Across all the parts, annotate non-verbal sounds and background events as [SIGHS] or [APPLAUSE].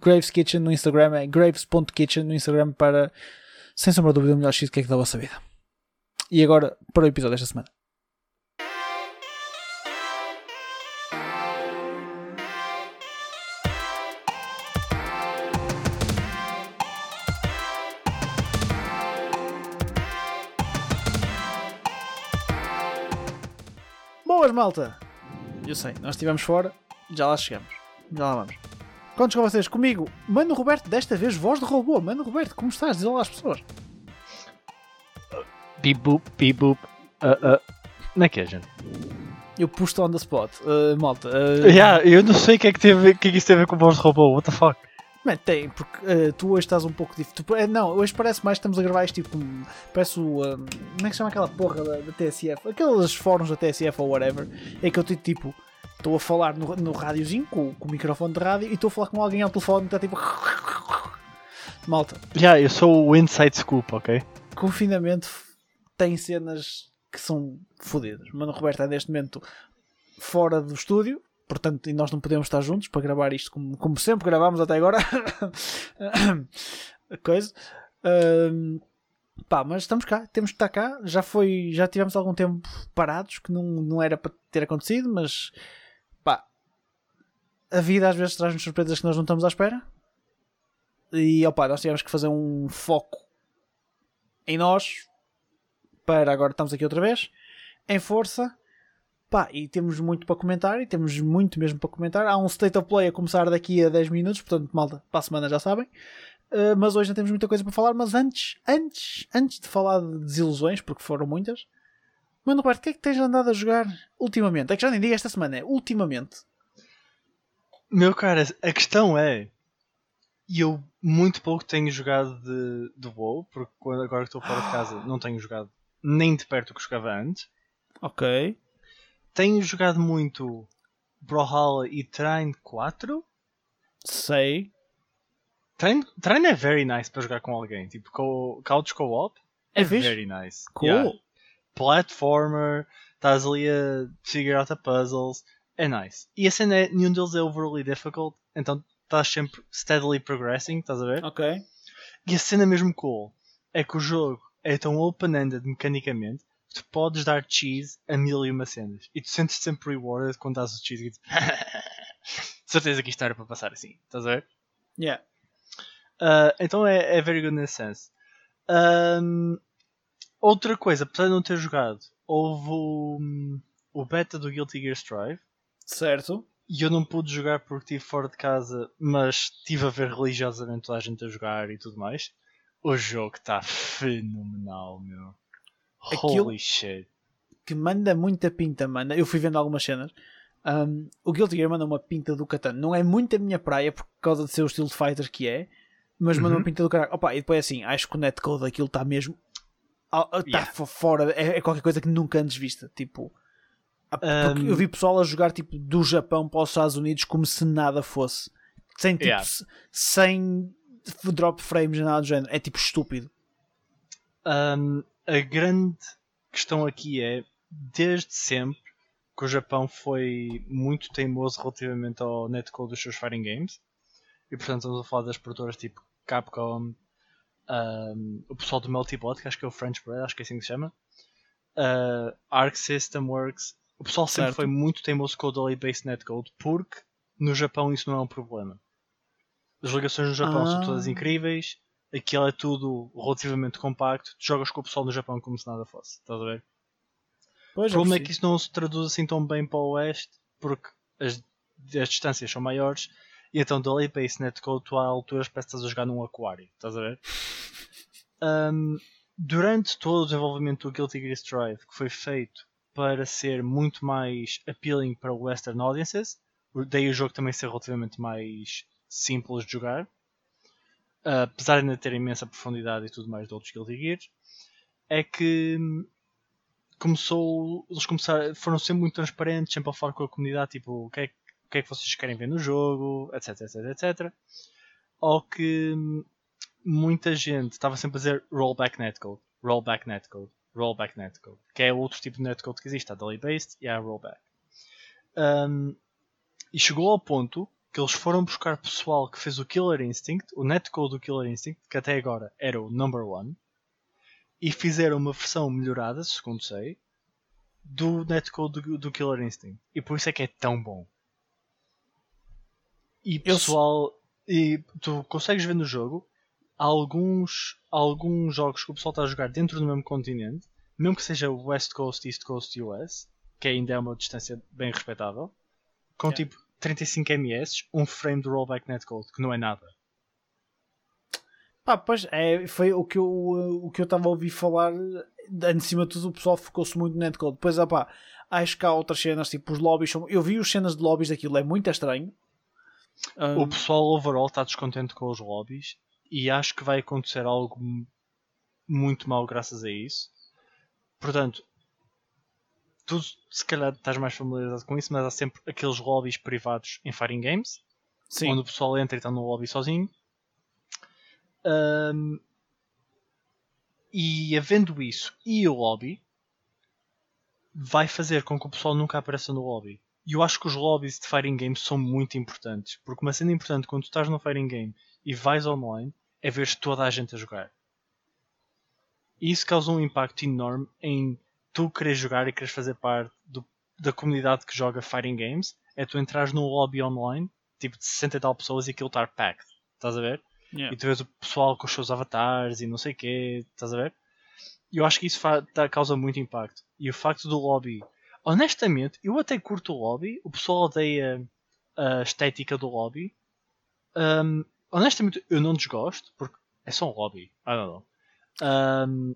Graves Kitchen no Instagram é graves.kitchen no Instagram para, sem sombra de dúvida, o melhor cheesecake da vossa vida. E agora, para o episódio desta semana. Boas, malta! Eu sei, nós estivemos fora, já lá chegamos. Já lá vamos. Contos com vocês, comigo, Mano Roberto, desta vez voz de robô. Mano Roberto, como estás? Diz olá às pessoas. Beep boop, beep boop. Uh, uh. Como é que é, gente? Eu pus on the spot, uh, malta. Uh... Yeah, eu não sei o que é que, teve, que, é que isso tem a ver com voz de robô, what the fuck? Man, tem, porque uh, tu hoje estás um pouco diferente. não, hoje parece mais que estamos a gravar isto tipo. Parece o. Um, como é que se chama aquela porra da, da, TSF? Aqueles fóruns da TSF ou whatever. É que eu estou tipo. Estou a falar no, no rádiozinho com, com o microfone de rádio e estou a falar com alguém ao telefone está tipo. [LAUGHS] Malta. Já, yeah, eu sou o Inside Scoop, ok? Confinamento tem cenas que são fodidas. Mano Roberto é neste momento fora do estúdio portanto, e nós não podemos estar juntos para gravar isto como, como sempre gravámos até agora. [LAUGHS] coisa. Um, pá, mas estamos cá, temos que estar cá. Já foi, já tivemos algum tempo parados que não, não era para ter acontecido, mas a vida às vezes traz-nos surpresas que nós não estamos à espera. E opá, nós tivemos que fazer um foco em nós para agora estamos aqui outra vez em força Pá, e temos muito para comentar, e temos muito mesmo para comentar. Há um State of Play a começar daqui a 10 minutos, portanto, malta, para a semana já sabem. Uh, mas hoje não temos muita coisa para falar. Mas antes, antes, antes de falar de desilusões, porque foram muitas, Mano Roberto, o que é que tens andado a jogar ultimamente? É que já nem digo esta semana, é ultimamente. Meu cara, a questão é. Eu muito pouco tenho jogado de, de WoW, porque agora que estou fora de casa não tenho jogado nem de perto o que jogava antes. Ok tenho jogado muito Brawlhalla e Train 4. Sei. Train, Train é very nice para jogar com alguém. Tipo, co Couch Co-op é, é very nice. Cool. Yeah. Platformer, estás ali a figure out a puzzles. É nice. E a cena é, nenhum deles é overly difficult, então estás sempre steadily progressing, estás a ver? Ok. E a cena mesmo cool é que o jogo é tão open-ended mecanicamente tu podes dar cheese a mil e uma cenas e tu sentes sempre rewarded quando dás o cheese e dizes [LAUGHS] certeza que isto era para passar assim, estás a ver? Yeah. Uh, então é, é very good nesse sense. Um, outra coisa, apesar de não ter jogado, houve o, o beta do Guilty Gear Strive. Certo. E eu não pude jogar porque estive fora de casa, mas estive a ver religiosamente toda a gente a jogar e tudo mais. O jogo está fenomenal, meu. Aquilo, Holy shit. que manda muita pinta, manda. Eu fui vendo algumas cenas. Um, o Guilty Gear manda uma pinta do Catan. Não é muito a minha praia por causa de ser o estilo de fighter que é, mas manda Uhum. uma pinta do caralho. Opa, e depois assim, acho que o netcode daquilo está mesmo. Está Yeah. fora, é, é qualquer coisa que nunca antes vista. Tipo, ah, Um, eu vi pessoal a jogar tipo do Japão para os Estados Unidos como se nada fosse, sem tipo, Yeah. se- sem drop frames nada do género. É tipo estúpido. Um, a grande questão aqui é, desde sempre, que o Japão foi muito teimoso relativamente ao netcode dos seus fighting games. E portanto estamos a falar das produtoras tipo Capcom, um, o pessoal do Multibot, que acho que é o French Bread, acho que é assim que se chama, uh, Arc System Works. O pessoal sempre Certo. foi muito teimoso com o Delay Based Netcode porque no Japão isso não é um problema. As ligações no Japão são Ah. todas incríveis, aquilo é tudo relativamente compacto, tu jogas com o pessoal no Japão como se nada fosse, estás a ver? Pois, O problema é que isso não se traduz assim tão bem para o Oeste porque as, as distâncias são maiores e então delay based netcode tu há alturas parece que estás a jogar num aquário, estás a ver? [LAUGHS] Um, durante todo o desenvolvimento do Guilty Gear Strive que foi feito para ser muito mais appealing para western audiences, daí o jogo também ser relativamente mais simples de jogar, uh, apesar de ainda ter imensa profundidade e tudo mais de outros Guilty Gears, é que hum, começou, eles começaram, foram sempre muito transparentes, sempre a falar com a comunidade, tipo, o que é, que- o que, é que vocês querem ver no jogo, etc, etc, etc. Ao que hum, muita gente estava sempre a dizer rollback netcode, rollback netcode, rollback netcode, que é outro tipo de netcode que existe, há delay based e há rollback. Um, e chegou ao ponto que eles foram buscar pessoal que fez o Killer Instinct, o netcode do Killer Instinct, que até agora era o number one, e fizeram uma versão melhorada, segundo sei, do netcode do, do Killer Instinct. E por isso é que é tão bom. E Eu pessoal, e tu consegues ver no jogo alguns, alguns jogos que o pessoal está a jogar dentro do mesmo continente, mesmo que seja West Coast, East Coast US, que ainda é uma distância bem respeitável, com Yeah. tipo 35 ms, um frame de rollback netcode, que não é nada. Pá, pois é, foi o que eu o que eu estava a ouvir falar. Em cima de tudo, o pessoal focou-se muito no netcode. Depois, ah pá, acho que há outras cenas, tipo os lobbies. São... Eu vi as cenas de lobbies daquilo, é muito estranho. O pessoal overall está descontente com os lobbies e acho que vai acontecer algo mu- muito mal graças a isso. Portanto, tu se calhar estás mais familiarizado com isso, mas há sempre aqueles lobbies privados em fighting games, sim, onde o pessoal entra e está no lobby sozinho. Ahm, e havendo isso e o lobby, vai fazer com que o pessoal nunca apareça no lobby. E eu acho que os lobbies de fighting games são muito importantes, porque uma cena importante quando tu estás no fighting game e vais online é ver toda a gente a jogar. E isso causa um impacto enorme em tu queres jogar e queres fazer parte do- da comunidade que joga fighting games. É tu entrares num lobby online, tipo de 60 e tal pessoas e aquilo estar packed. Estás a ver? yeah. E tu vês o pessoal com os seus avatares e não sei o quê, estás a ver? E eu acho que isso tá- causa muito impacto. E o facto do lobby, honestamente, eu até curto o lobby, o pessoal odeia a estética do lobby. Um, honestamente, eu não desgosto, porque é só um lobby. I don't know. Um,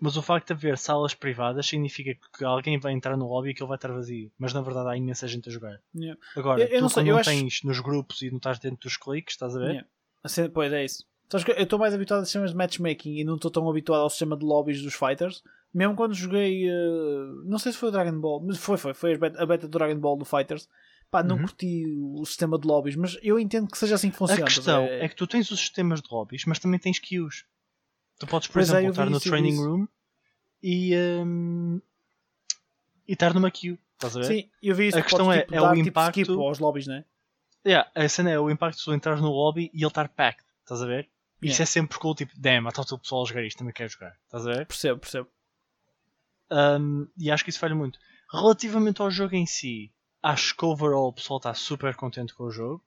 mas o facto de haver salas privadas significa que alguém vai entrar no lobby e que ele vai estar vazio. Mas na verdade há imensa gente a jogar. Yeah. Agora, Eu- eu tu não sei, quando eu não acho- tens nos grupos e não estás dentro dos cliques, estás a ver? Yeah. A cena- pois é isso. Eu estou mais habituado a sistemas de matchmaking e não estou tão habituado ao sistema de lobbies dos fighters. Mesmo quando joguei, eh, não sei se foi o Dragon Ball, mas foi, foi, foi a beta, a beta do Dragon Ball do Fighters. Pá, não Uhum. curti o sistema de lobbies, mas eu entendo que seja assim que funciona. A questão ver? é que tu tens os sistemas de lobbies, mas também tens queues. Tu podes, por Pois é, exemplo, vi estar no isso, training isso. room e, hum, e estar numa queue. Estás a ver? Sim, eu vi isso A que questão podes, é- tipo, é o dar, tipo, impacto- skip aos lobbies, né? Yeah, a cena é o impacto de tu entrares no lobby e ele estar packed. Estás a ver? Isso Yeah. é sempre cool, tipo, damn, está o pessoal a jogar isto, também quero jogar. Estás a ver? Percebo, percebo. Um, e acho que isso falha muito. Relativamente ao jogo em si, acho que overall o pessoal está super contente com o jogo.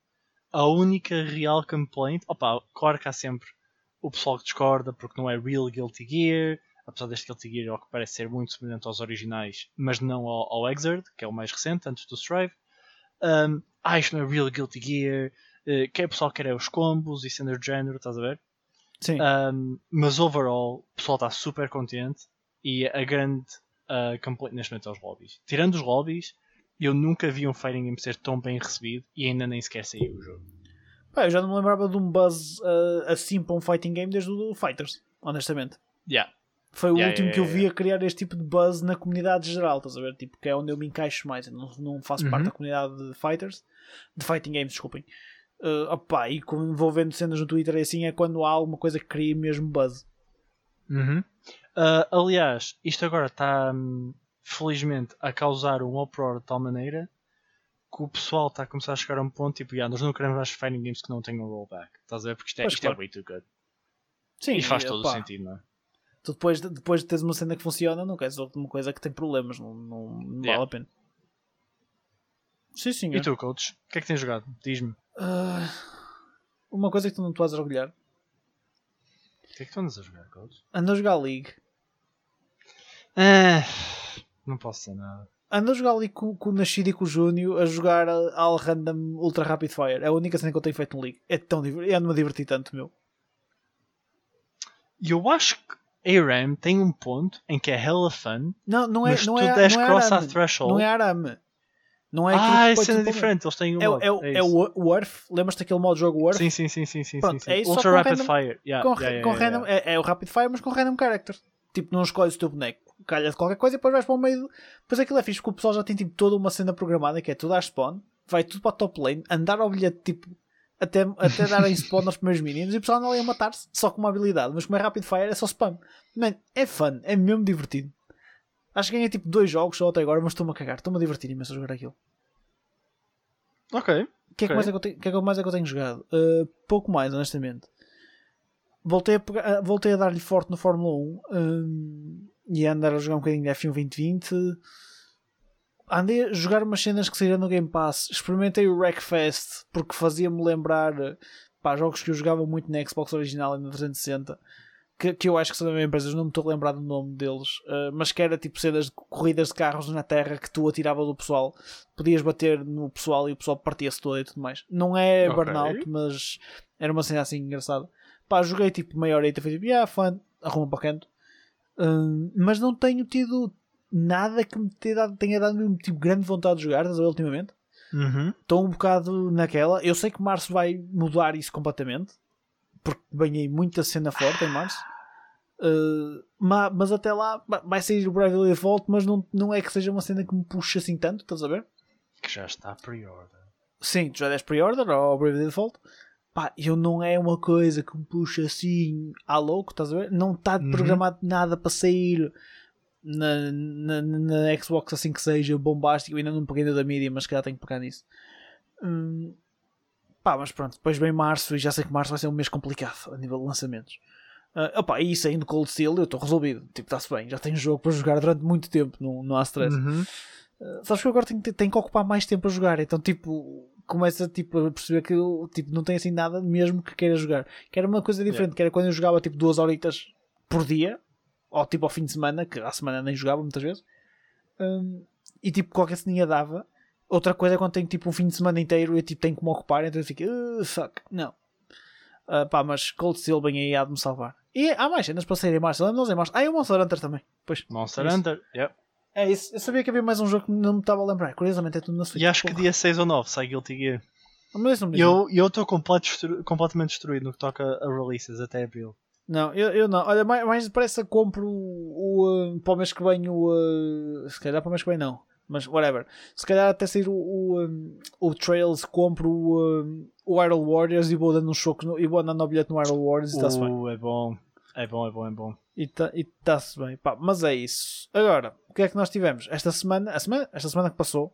A única real complaint, opa, claro que há sempre o pessoal que discorda porque não é real Guilty Gear, apesar deste Guilty Gear ao que parece ser muito semelhante aos originais, mas não ao, ao Exert, que é o mais recente, antes do Strive. Um, ah, isto não é real Guilty Gear, uh, que é o pessoal que quer é os combos e cenas do género, estás a ver? Sim. Um, mas overall, o pessoal está super contente e a grande uh, completo neste momento aos lobbies. Tirando os lobbies, eu nunca vi um fighting game ser tão bem recebido e ainda nem sequer saiu o jogo. Pá, eu já não me lembrava de um buzz uh, assim para um fighting game desde o Fighters, honestamente. Yeah. Foi o Yeah, último yeah, que eu vi a criar este tipo de buzz na comunidade geral, estás a ver? Tipo, que é onde eu me encaixo mais. Eu não, não faço Uhum. parte da comunidade de fighters, de fighting games, desculpem. Uh, opá, e como envolvendo cenas no Twitter e assim é quando há alguma coisa que cria mesmo buzz. Uhum. Uh, aliás, isto agora está hum, felizmente a causar um uproar de tal maneira que o pessoal está a começar a chegar a um ponto tipo, yeah, nós não queremos mais fighting games que não tenham rollback. Estás a ver? Porque isto é, isto claro. é way too good. Sim, E faz e, todo opá, o sentido, não é? Tu depois, de- depois de teres uma cena que funciona, não queres uma coisa que tem problemas, não, não, não Yeah. vale a pena. Sim, sim. E tu, coach? O que é que tens jogado? Diz-me. Ah, uma coisa que tu não te vais orgulhar. O que é que tu andas a jogar, coach? Ando a jogar League. Ah, não posso ser nada. Ando a jogar ali com, com o Nascido e com o Júnior a jogar All Random Ultra Rapid Fire. É a única cena que eu tenho feito no League. É tão divertido. Ando-me a divertir tanto, meu. E eu acho que ARAM tem um ponto em que é hella fun, Não, não é, mas não tu é, des não é cross a arame. threshold. Não é arame. Não é ah, que é para- diferente, eles têm um É, modo, é, é isso. o Worth. Lembras-te daquele modo de jogo Worth? Sim, sim, sim, sim, sim, Pronto, sim, sim. é isso, Ultra Rapid random- Fire. Yeah, com, yeah, yeah, com yeah, random. É, é o Rapid Fire, mas com random character. Tipo, não escolhes o teu boneco. Calha de qualquer coisa e depois vais para o meio. do- Depois aquilo é fixe porque o pessoal já tem tipo, toda uma cena programada que é tu dar spawn, vai tudo para a top lane, andar ao bilhete tipo. Até, até darem spawn aos primeiros minions e o pessoal anda ali a matar-se só com uma habilidade. Mas como é Rapid Fire é só spam. Man, é fun, é mesmo divertido. Acho que ganhei tipo dois jogos só até agora, mas estou-me a cagar. Estou-me a divertir imenso a jogar aquilo. Ok. O que é que Ok. mais é que eu tenho, o que é que mais é que eu tenho jogado? Uh, pouco mais, honestamente. Voltei a, pegar- ah, voltei a dar-lhe forte no Fórmula 1 um, e a andar a jogar um bocadinho de F1 2020. Andei a jogar umas cenas que saíram no Game Pass. Experimentei o Wreckfest porque fazia-me lembrar pá, jogos que eu jogava muito na Xbox original e na 360. Que, que eu acho que são da mesma empresa, não me estou a lembrar do nome deles, uh, mas que era tipo cenas de corridas de carros na terra que tu atirava do pessoal podias bater no pessoal e o pessoal partia-se todo e tudo mais. Não é Ok. burnout, mas era uma cena assim engraçada. Pá, joguei tipo meia hora e foi tipo, yeah, fun, arruma para o canto. Mas não tenho tido nada que me tenha dado, tenha dado mesmo tipo grande vontade de jogar, estás a ver, ultimamente. Uhum. Estou um bocado naquela. Eu sei que março vai mudar isso completamente. Porque banhei muita cena forte em março. Uh, ma- mas até lá vai sair o Bravely Default, mas não, não é que seja uma cena que me puxe assim tanto, estás a ver? Que já está pre-order. Sim, tu já deste pre-order ao Bravely Default. Pá, eu não é uma coisa que me puxa assim à louco, estás a ver? Não está Uhum. programado nada para sair na, na, na Xbox assim que seja bombástico. Eu ainda não peguei ainda da mídia, mas se calhar tenho que pegar nisso. Hum, pá, mas pronto, depois vem março e já sei que março vai ser um mês complicado a nível de lançamentos. Uh, opa, e saindo Cold Steel, eu estou resolvido. Tipo, está-se bem, já tenho jogo para jogar durante muito tempo, não, não há stress. Uhum. Uh, sabes que eu agora tenho, tenho que ocupar mais tempo a jogar, então tipo, começa tipo, a perceber que eu tipo, não tenho assim nada mesmo que queira jogar. Que era uma coisa diferente, que era quando eu jogava tipo duas horitas por dia, ou tipo ao fim de semana, que à semana nem jogava muitas vezes, Um, e tipo qualquer ceninha dava. Outra coisa é quando tenho tipo um fim de semana inteiro e eu tipo, tenho que me ocupar, então eu fico, "Uh, fuck, não. Uh, pá, mas Cold Steel bem aí há de me salvar. E há mais cenas para sair em março, lembra-nos em março. Ah, e o Monster Hunter também. Pois, Monster isso. Hunter. Yep. É isso. Eu sabia que havia mais um jogo que não me estava a lembrar. Curiosamente é tudo na Switch. E acho que Porra. dia 6 ou 9 sai Guilty Gear. Mas não me eu estou destru- completamente destruído no que toca a releases até abril. Não, eu, eu não. Olha, mais, mais depressa compro o, o, uh, para o mês que vem o. uh, se calhar para o mês que vem não. Mas whatever. Se calhar até sair o, o, um, o Trails, compro o, um, o Iron Warriors e vou dando uns chocos no, e vou andando ao bilhete no Iron Warriors e está-se bem. Uh, é bom. É bom, é bom, é bom. E tá- e está-se bem. Pá, mas é isso. Agora, o que é que nós tivemos? Esta semana, a semana, esta semana que passou,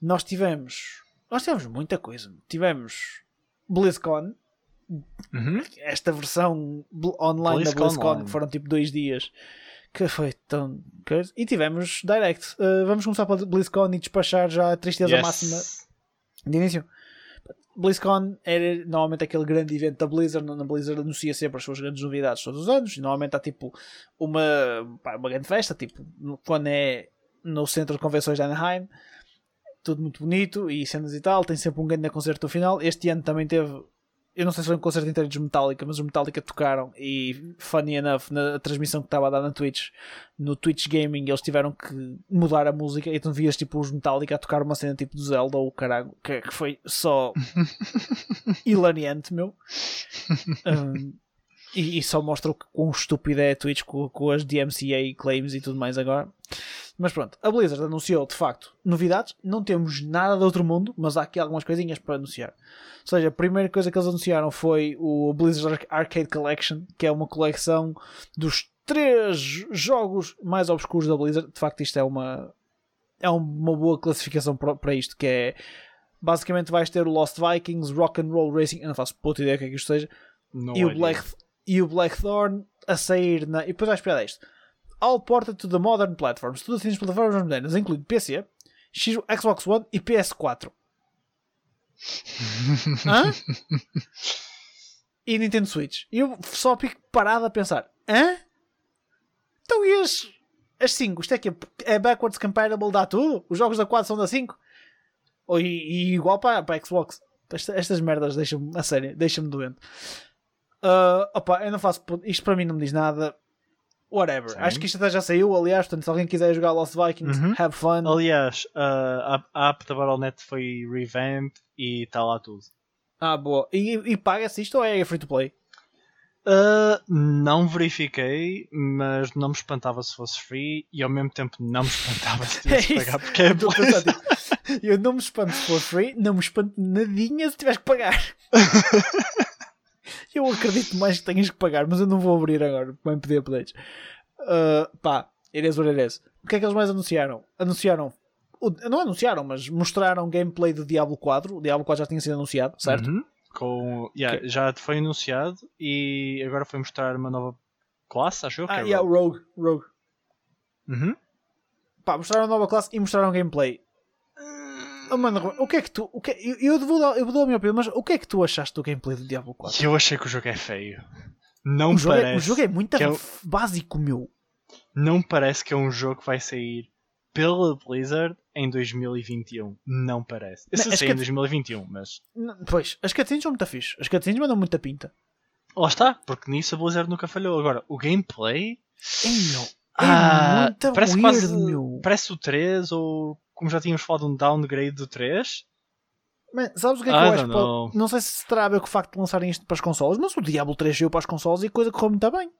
nós tivemos. Nós tivemos muita coisa. Tivemos BlizzCon, Uhum. esta versão online BlizzCon da BlizzCon, Online. que foram tipo dois dias, que foi tão. coisa. E tivemos Direct. Uh, vamos começar pela BlizzCon e despachar já a tristeza máxima de início. BlizzCon era normalmente aquele grande evento da Blizzard. Na Blizzard anuncia sempre as suas grandes novidades todos os anos. E normalmente há tipo uma, pá, uma grande festa, tipo quando é no centro de convenções de Anaheim. Tudo muito bonito e cenas e tal. Tem sempre um grande concerto no final. Este ano também teve eu não sei se foi um concerto inteiro dos Metallica, mas os Metallica tocaram e, funny enough, na transmissão que estava a dar na Twitch, no Twitch Gaming, eles tiveram que mudar a música e tu vias tipo os Metallica a tocar uma cena tipo do Zelda ou caralho, que, que foi só [LAUGHS] hilariante, meu. Um, e, e, só mostra o quão estúpido é a Twitch com, com as DMCA claims e tudo mais agora. Mas pronto, a Blizzard anunciou de facto novidades. Não temos nada de outro mundo, mas há aqui algumas coisinhas para anunciar. Ou seja, a primeira coisa que eles anunciaram foi o Blizzard Arcade Collection, que é uma coleção dos três jogos mais obscuros da Blizzard. De facto, isto é uma, é uma boa classificação para isto, que é basicamente vais ter o Lost Vikings, Rock and Roll Racing, eu não faço puta ideia o que é que isto seja, e o, Black, e o Blackthorn a sair na. E depois vais esperar isto all ported to the modern platforms. Tudo assim nas plataformas modernas, incluindo PC, Xbox One e PS4. [LAUGHS] Hã? E Nintendo Switch. E eu só fico parado a pensar: hã? Então e as, as 5? Isto é que é backwards compatible, dá tudo? Os jogos da 4 são da 5? Ou, e, e igual para, para a Xbox? Estas, estas merdas deixam-me, a sério, deixam-me doente. Uh, opa, eu não faço. Isto para mim não me diz nada whatever. Sim. Acho que isto até já saiu, aliás, portanto, se alguém quiser jogar Lost Vikings, uhum. have fun. Aliás, uh, a, app da Battle.net foi revamp e está lá tudo. Ah, boa. E, e paga-se isto ou é free to play? Uh, não verifiquei, mas não me espantava se fosse free e ao mesmo tempo não me espantava se [LAUGHS] tivesse é que pagar porque é tipo, Eu não me espanto se fosse free, não me espanto nadinha se tiveres que pagar. [LAUGHS] [LAUGHS] Eu acredito mais que tenhas que pagar, mas eu não vou abrir agora, vai-me pedir updates. Uh, pá, is what it is. O que é que eles mais anunciaram? Anunciaram, não anunciaram, mas mostraram gameplay do Diablo 4. O Diablo 4 já tinha sido anunciado, certo? Uhum. Com, yeah, okay. Já foi anunciado e agora foi mostrar uma nova classe, acho eu. Ah, é yeah, Rogue. Rogue. Uhum. Pá, mostraram a nova classe e mostraram gameplay. Oh, mano, o que é que tu. O que, eu, eu, vou dar, eu vou dar a minha opinião, mas o que é que tu achaste do gameplay do Diablo 4? Eu achei que o jogo é feio. Não o parece. é, o jogo é muito é, básico, meu. Não parece que é um jogo que vai sair pela Blizzard em 2021. Não parece. Eu sei em 2021, mas. Não, pois, as cutscenes são muito fixe. As cutscenes mandam muita pinta. Lá está, porque nisso a Blizzard nunca falhou. Agora, o gameplay. É, meu. É ah, muito parece weird, quase, meu. Parece o 3 ou como já tínhamos falado, um downgrade do 3. Man, sabes o que é que eu acho? Não. não sei se terá a ver com o facto de lançarem isto para as consoles, mas o Diablo 3 saiu para as consoles e a coisa correu muito bem.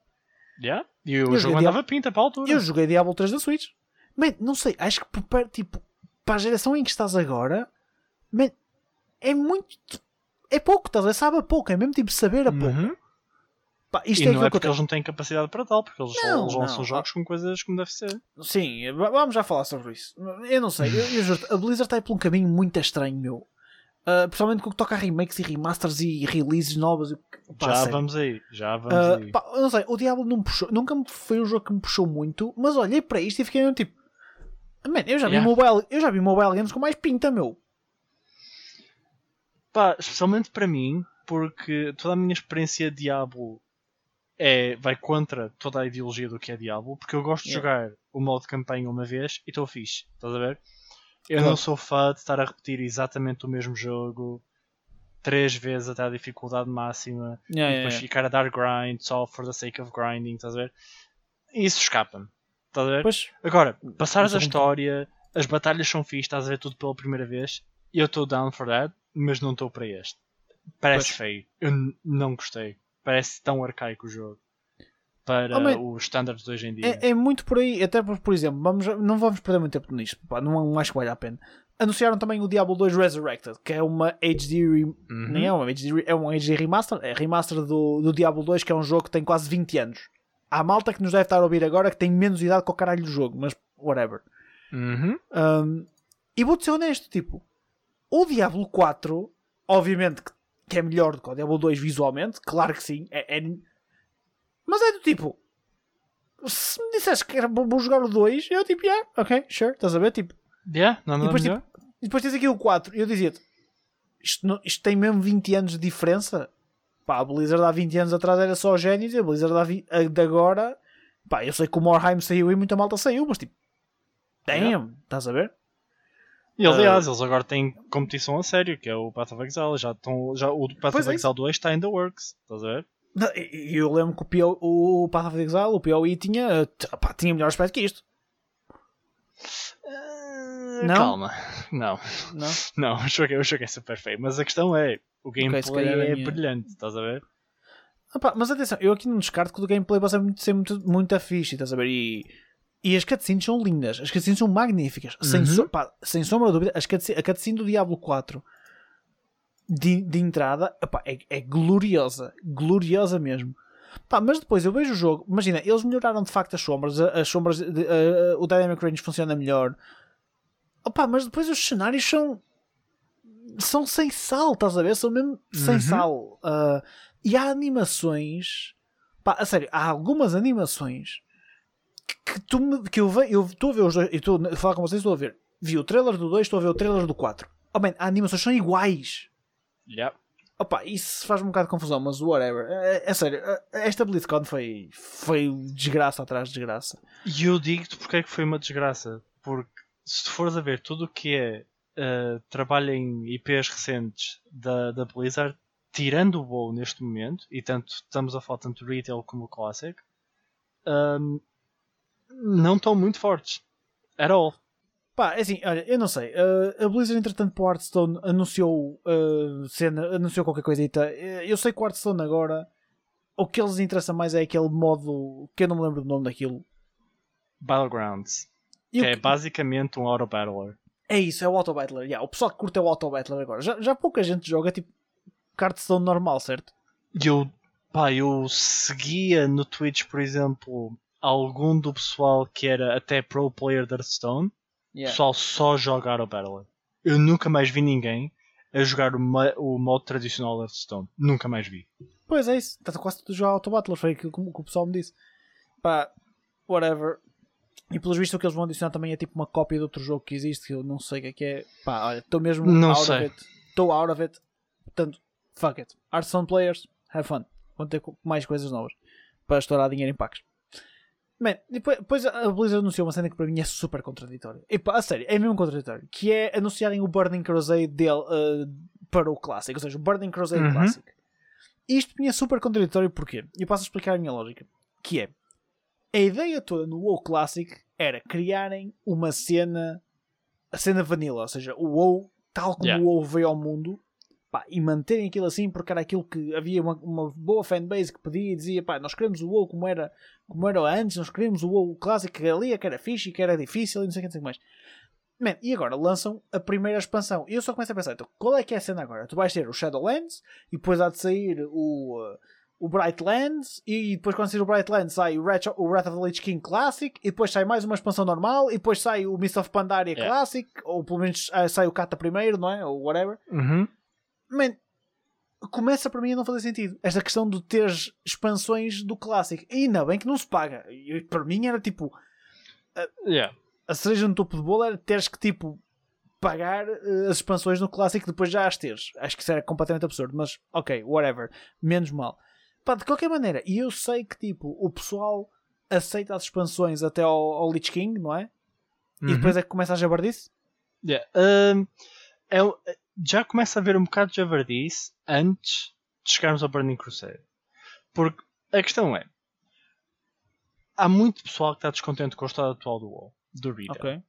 Yeah. E o eu jogo andava Diablo... pinta para a altura. Eu joguei Diablo 3 da Switch. Man, não sei, acho que para, tipo, para a geração em que estás agora, man, é muito. É pouco, estás a? Sabe a pouco, é mesmo tipo saber a pouco. Uhum. Pá, isto e é não é porque eles não têm capacidade para tal, porque eles não, lançam jogos com coisas como deve ser. Sim, vamos já falar sobre isso. Eu não sei, eu, eu juro a Blizzard está aí por um caminho muito estranho, meu. Uh, principalmente com o que toca a remakes e remasters e releases novas. Pá, já sério. vamos aí, já vamos uh, aí. Pá, não sei, o Diablo não puxou, nunca foi um jogo que me puxou muito, mas olhei para isto e fiquei tipo. Man, eu já vi mobile, eu já vi mobile games com mais pinta, meu. Pá, especialmente para mim, porque toda a minha experiência de Diablo é, vai contra toda a ideologia do que é Diablo, porque eu gosto de jogar o modo campanha uma vez e estou fixe, estás a ver? Eu claro. não sou fã de estar a repetir exatamente o mesmo jogo três vezes até a dificuldade máxima yeah, e depois yeah, ficar a dar grind só for the sake of grinding, estás a ver? Isso escapa-me, estás a ver? Pois, Agora, passares a história, as batalhas são fixe, estás a ver tudo pela primeira vez, eu estou down for that, mas não estou para este. Parece pois. feio, eu não gostei parece tão arcaico o jogo para oh, os standards de hoje em dia. É, é, muito por aí, até por, por exemplo, vamos, não vamos perder muito tempo nisto, pá, não, não acho que vale a pena. Anunciaram também o Diablo 2 Resurrected, que é uma HD. Uhum. Nem é uma HD, é um HD remaster, é remaster do, do Diablo 2, que é um jogo que tem quase 20 anos. Há malta que nos deve estar a ouvir agora que tem menos idade que o caralho do jogo, mas whatever. Uhum. Um, e vou-te ser honesto, tipo, o Diablo 4, obviamente que que é melhor do que o Diablo 2 visualmente, claro que sim. É, é... Mas é do tipo. Se me dissesse que era bom jogar o 2, eu tipo, yeah, ok, sure, estás a ver? Tipo, yeah, não, não e, depois, tipo, e depois tens aqui o 4, eu dizia-te, isto, isto tem mesmo 20 anos de diferença. Pá, a Blizzard há 20 anos atrás era só Genesis, a Blizzard há de agora, pá, eu sei que o Morheim saiu e muita malta saiu, mas tipo, damn, yeah. estás a ver? E aliás, eles agora têm competição a sério, que é o Path of Exile. Já estão, já, o Path of é Exile 2 está in the works. Estás a ver? Não, e- eu lembro que o, PO, o Path of Exile, o POE, tinha, pá, tinha melhor aspecto que isto. Não? Calma. Não, Não? [LAUGHS] não, o jogo, é- o jogo é super feio. Mas a questão é, o gameplay calhar a é minha- brilhante, estás a ver? Ah, pá, mas atenção, eu aqui não descarto que o gameplay possa muito- ser muito, muito fixe, estás a ver? E, e as cutscenes são lindas, as cutscenes são magníficas, sem, Uhum. so- pá, sem sombra de dúvida. As cutscene, a cutscene do Diablo 4 de, de entrada epá, é, é gloriosa, gloriosa mesmo. Pá, mas depois eu vejo o jogo, imagina, eles melhoraram de facto as sombras, as sombras, de- a- o Dynamic Range funciona melhor. Opa, mas depois os cenários são são sem sal, estás a ver? São mesmo sem Uhum. sal. Ah, e há animações, pá, a sério, há algumas animações que, tu me- que eu vejo, eu estou a ver os dois, eu estou a falar com vocês, estou a ver, vi o trailer do 2, estou a ver o trailer do 4. Oh, man, as animações são iguais. Yeah. Opa, isso faz um bocado de confusão, mas whatever. É, é sério, é- esta BlizzCon foi, foi desgraça atrás de desgraça. E eu digo-te porque é que foi uma desgraça. Porque se tu fores a ver tudo o que é uh, trabalho em IPs recentes da, da Blizzard, tirando o WoW neste momento, e tanto estamos a falar tanto retail como classic, um, não estão muito fortes. At all. Pá, é assim, olha, eu não sei. uh, a Blizzard, entretanto, para o Hearthstone anunciou, uh, cena, anunciou qualquer coisita. Uh, Eu sei que o Hearthstone agora, o que eles interessa mais é aquele modo que eu não me lembro do nome daquilo. Battlegrounds. E que é que- basicamente um auto battler. é isso, é o Auto Battler. Yeah, o pessoal que curte é o Auto Battler agora. Já, já pouca gente joga tipo Hearthstone normal, certo? E eu, pá, eu seguia no Twitch, por exemplo, algum do pessoal que era até pro player de Hearthstone. O pessoal só joga Auto Battler. Eu nunca mais vi ninguém a jogar o, ma- o modo tradicional de Hearthstone. Nunca mais vi. Pois é isso, está quase tudo jogar Auto Battler, foi aquilo que, o que o pessoal me disse. Pá, whatever. E pelos vistos o que eles vão adicionar também é tipo uma cópia de outro jogo que existe, que eu não sei o que é que é. Pá, olha, estou mesmo Não out sei. of it. Estou out of it. Portanto, fuck it. Hearthstone players, have fun. Vão ter mais coisas novas para estourar dinheiro em packs. Man, depois, depois a Blizzard anunciou uma cena que para mim é super contraditória. E pá, a sério, é mesmo contraditório. Que é anunciarem o Burning Crusade dele, uh, para o Classic. Ou seja, o Burning Crusade Uhum. Classic. Isto para mim é super contraditório porquê? Eu passo a explicar a minha lógica. Que é, a ideia toda no WoW Classic era criarem uma cena, a cena vanilla, ou seja, o WoW, tal como Yeah. o WoW veio ao mundo, pá, e manterem aquilo assim porque era aquilo que havia uma, uma boa fanbase que pedia e dizia, pá, nós queremos o WoW como era, como era antes, nós queremos o WoW Classic que ali, que era fixe, que era difícil e não sei o que, não sei o que mais. Man, e agora lançam a primeira expansão. E eu só começo a pensar, então, qual é que é a cena agora? Tu vais ter o Shadowlands e depois há de sair o, uh, o Brightlands e depois quando sair o Brightlands sai o Wrath, o Wrath of the Lich King Classic e depois sai mais uma expansão normal e depois sai o Mist of Pandaria Yeah. Classic ou pelo menos ah, sai o Kata primeiro, não é? Ou whatever. Uhum. Man, começa para mim a não fazer sentido. Esta questão de ter expansões do Classic. E ainda bem que não se paga. E para mim era tipo Yeah. a cereja no topo de bolo era teres que tipo pagar eh, as expansões no clássico depois já as teres. Acho que isso era completamente absurdo, mas ok, whatever, menos mal. Pá, de qualquer maneira, e eu sei que tipo o pessoal aceita as expansões até ao, ao Lich King, não é? E Uhum. depois é que começa a jabardice? Yeah. Um, é o- já começa a haver um bocado de javardice antes de chegarmos ao Burning Crusade. Porque a questão é: há muito pessoal que está descontente com o estado atual do WoW, do retail. Ok.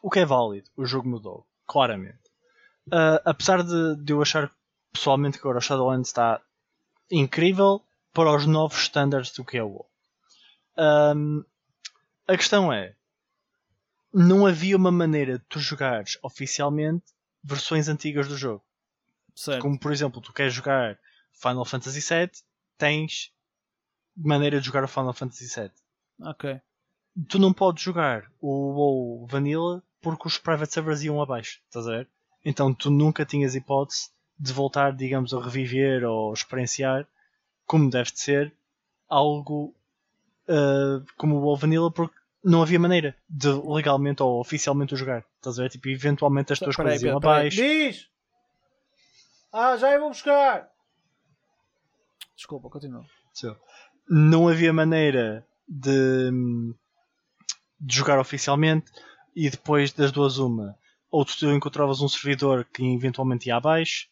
O que é válido, o jogo mudou, claramente. Ah, apesar de, de eu achar pessoalmente que agora o Shadowlands está incrível para os novos standards do que é o WoW. Ahm, a questão é: não havia uma maneira de tu jogares oficialmente versões antigas do jogo. Certo. Como por exemplo, tu queres jogar Final Fantasy VII, tens maneira de jogar o Final Fantasy VII. Ok. Tu não podes jogar o WoW Vanilla porque os private servers iam abaixo, estás a ver? Então tu nunca tinhas hipótese de voltar, digamos, a reviver ou experienciar, como deve de ser, algo ah, como o WoW Vanilla porque não havia maneira de legalmente ou oficialmente o jogar. Estás a ver? Tipo, eventualmente as tuas Peraí, coisas iam abaixo. Diz! Ah, já eu vou buscar! Desculpa, continua. So, não havia maneira de, de jogar oficialmente e depois das duas uma ou tu encontravas um servidor que eventualmente ia abaixo,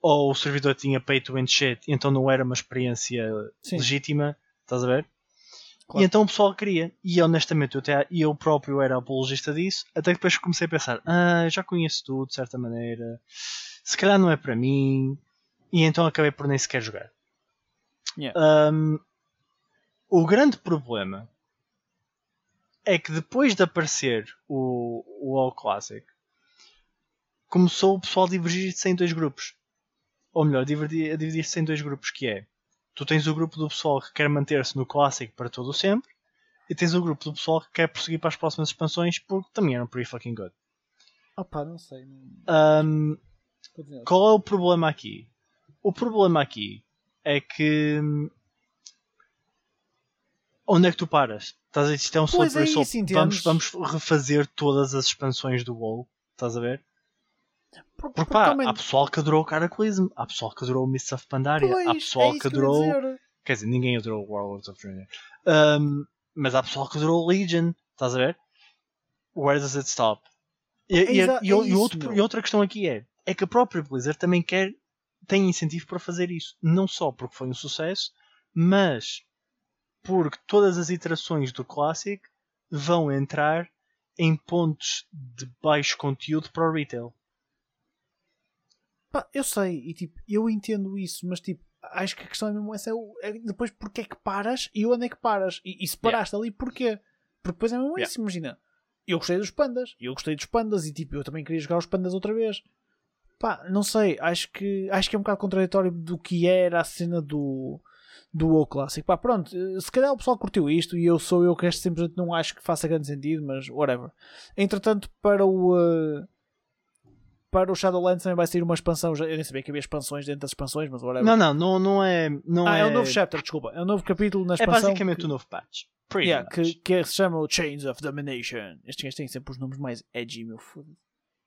ou o servidor tinha pay to win shit, então não era uma experiência Sim. legítima, estás a ver? Claro. E então o pessoal queria, e honestamente eu, até, eu próprio era apologista disso, até que depois comecei a pensar, ah, já conheço tudo de certa maneira, se calhar não é para mim, e então acabei por nem sequer jogar. Yeah. Um, o grande problema é que depois de aparecer o, o All Classic, começou o pessoal a divergir-se em dois grupos. Ou melhor, a dividir-se em dois grupos, que é tu tens o grupo do pessoal que quer manter-se no Classic para todo o sempre, e tens o grupo do pessoal que quer prosseguir para as próximas expansões porque também eram pretty fucking good. Opa, não sei. Não... Um, qual é o problema aqui? O problema aqui é que. hum, Onde é que tu paras? Estás a dizer, isto é um é slippery slope. isso, entendes? vamos, vamos refazer todas as expansões do WoW. Estás a ver? Por- Porque porque pá, há pessoal que adorou o Cataclysm, há pessoal que adorou o Mists of Pandaria, há Pois, pessoal é que adorou. Quer dizer, ninguém adorou o Warlords of Draenor. Um, mas há pessoal que adorou o Legion, estás a ver? Where does it stop? E, É e- e- é e isso, outro- meu. e outra questão aqui é, é que a própria Blizzard também quer, tem incentivo para fazer isso. Não só porque foi um sucesso, mas porque todas as iterações do Classic vão entrar em pontos de baixo conteúdo para o retail. Pá, eu sei, e tipo, eu entendo isso, mas tipo, acho que a questão é mesmo essa: é, o- é depois porque é que paras e onde é que paras? E, e se paraste ali, porquê? Porque depois é mesmo Yeah. isso, imagina. Eu gostei dos pandas, eu gostei dos pandas e tipo, eu também queria jogar os pandas outra vez. Pá, não sei, acho que, acho que é um bocado contraditório do que era a cena do, do WoW Classic. Pá, pronto, eh, se calhar o pessoal curtiu isto e eu sou eu que este simplesmente não acho que faça grande sentido, mas whatever. Entretanto, para o. eh, para o Shadowlands também vai sair uma expansão. Eu nem sabia que havia expansões dentro das expansões, mas whatever. Não, não, não, não é. Não ah, é, é, um novo chapter, desculpa. É um novo capítulo na É expansão. basicamente que, um novo patch. Pretty yeah, much. que, que se chama o Chains of Domination. Estes gajos têm sempre os nomes mais edgy, meu foda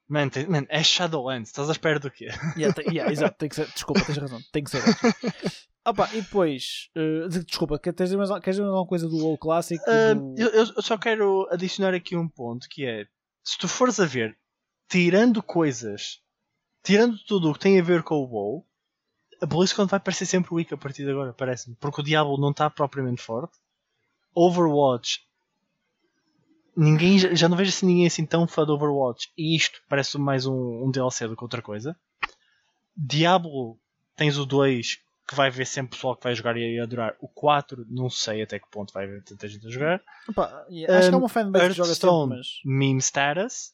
Man, tem- man, é Shadowlands, estás à espera do quê? Yeah, tem- yeah, exato, tem que ser. Desculpa, tens razão. Tem que ser. [LAUGHS] Opa, e depois. eh, de- desculpa, quer- tens mais, queres dizer mais alguma coisa do WoW Classic? Ah, do- eu, eu só quero adicionar aqui um ponto que é se tu fores a ver, tirando coisas, tirando tudo o que tem a ver com o WoW, a BlizzCon vai parecer sempre weak a partir de agora, parece-me, porque o Diablo não está propriamente forte. Overwatch ninguém já, não vejo assim ninguém assim tão fã de Overwatch e isto parece mais um, um DLC do que outra coisa. Diablo tens o 2 que vai ver sempre pessoal que vai jogar e adorar. O 4 não sei até que ponto vai haver tanta gente a jogar. Opa, acho que é Um, uma fanbase que joga sempre, mas. meme status.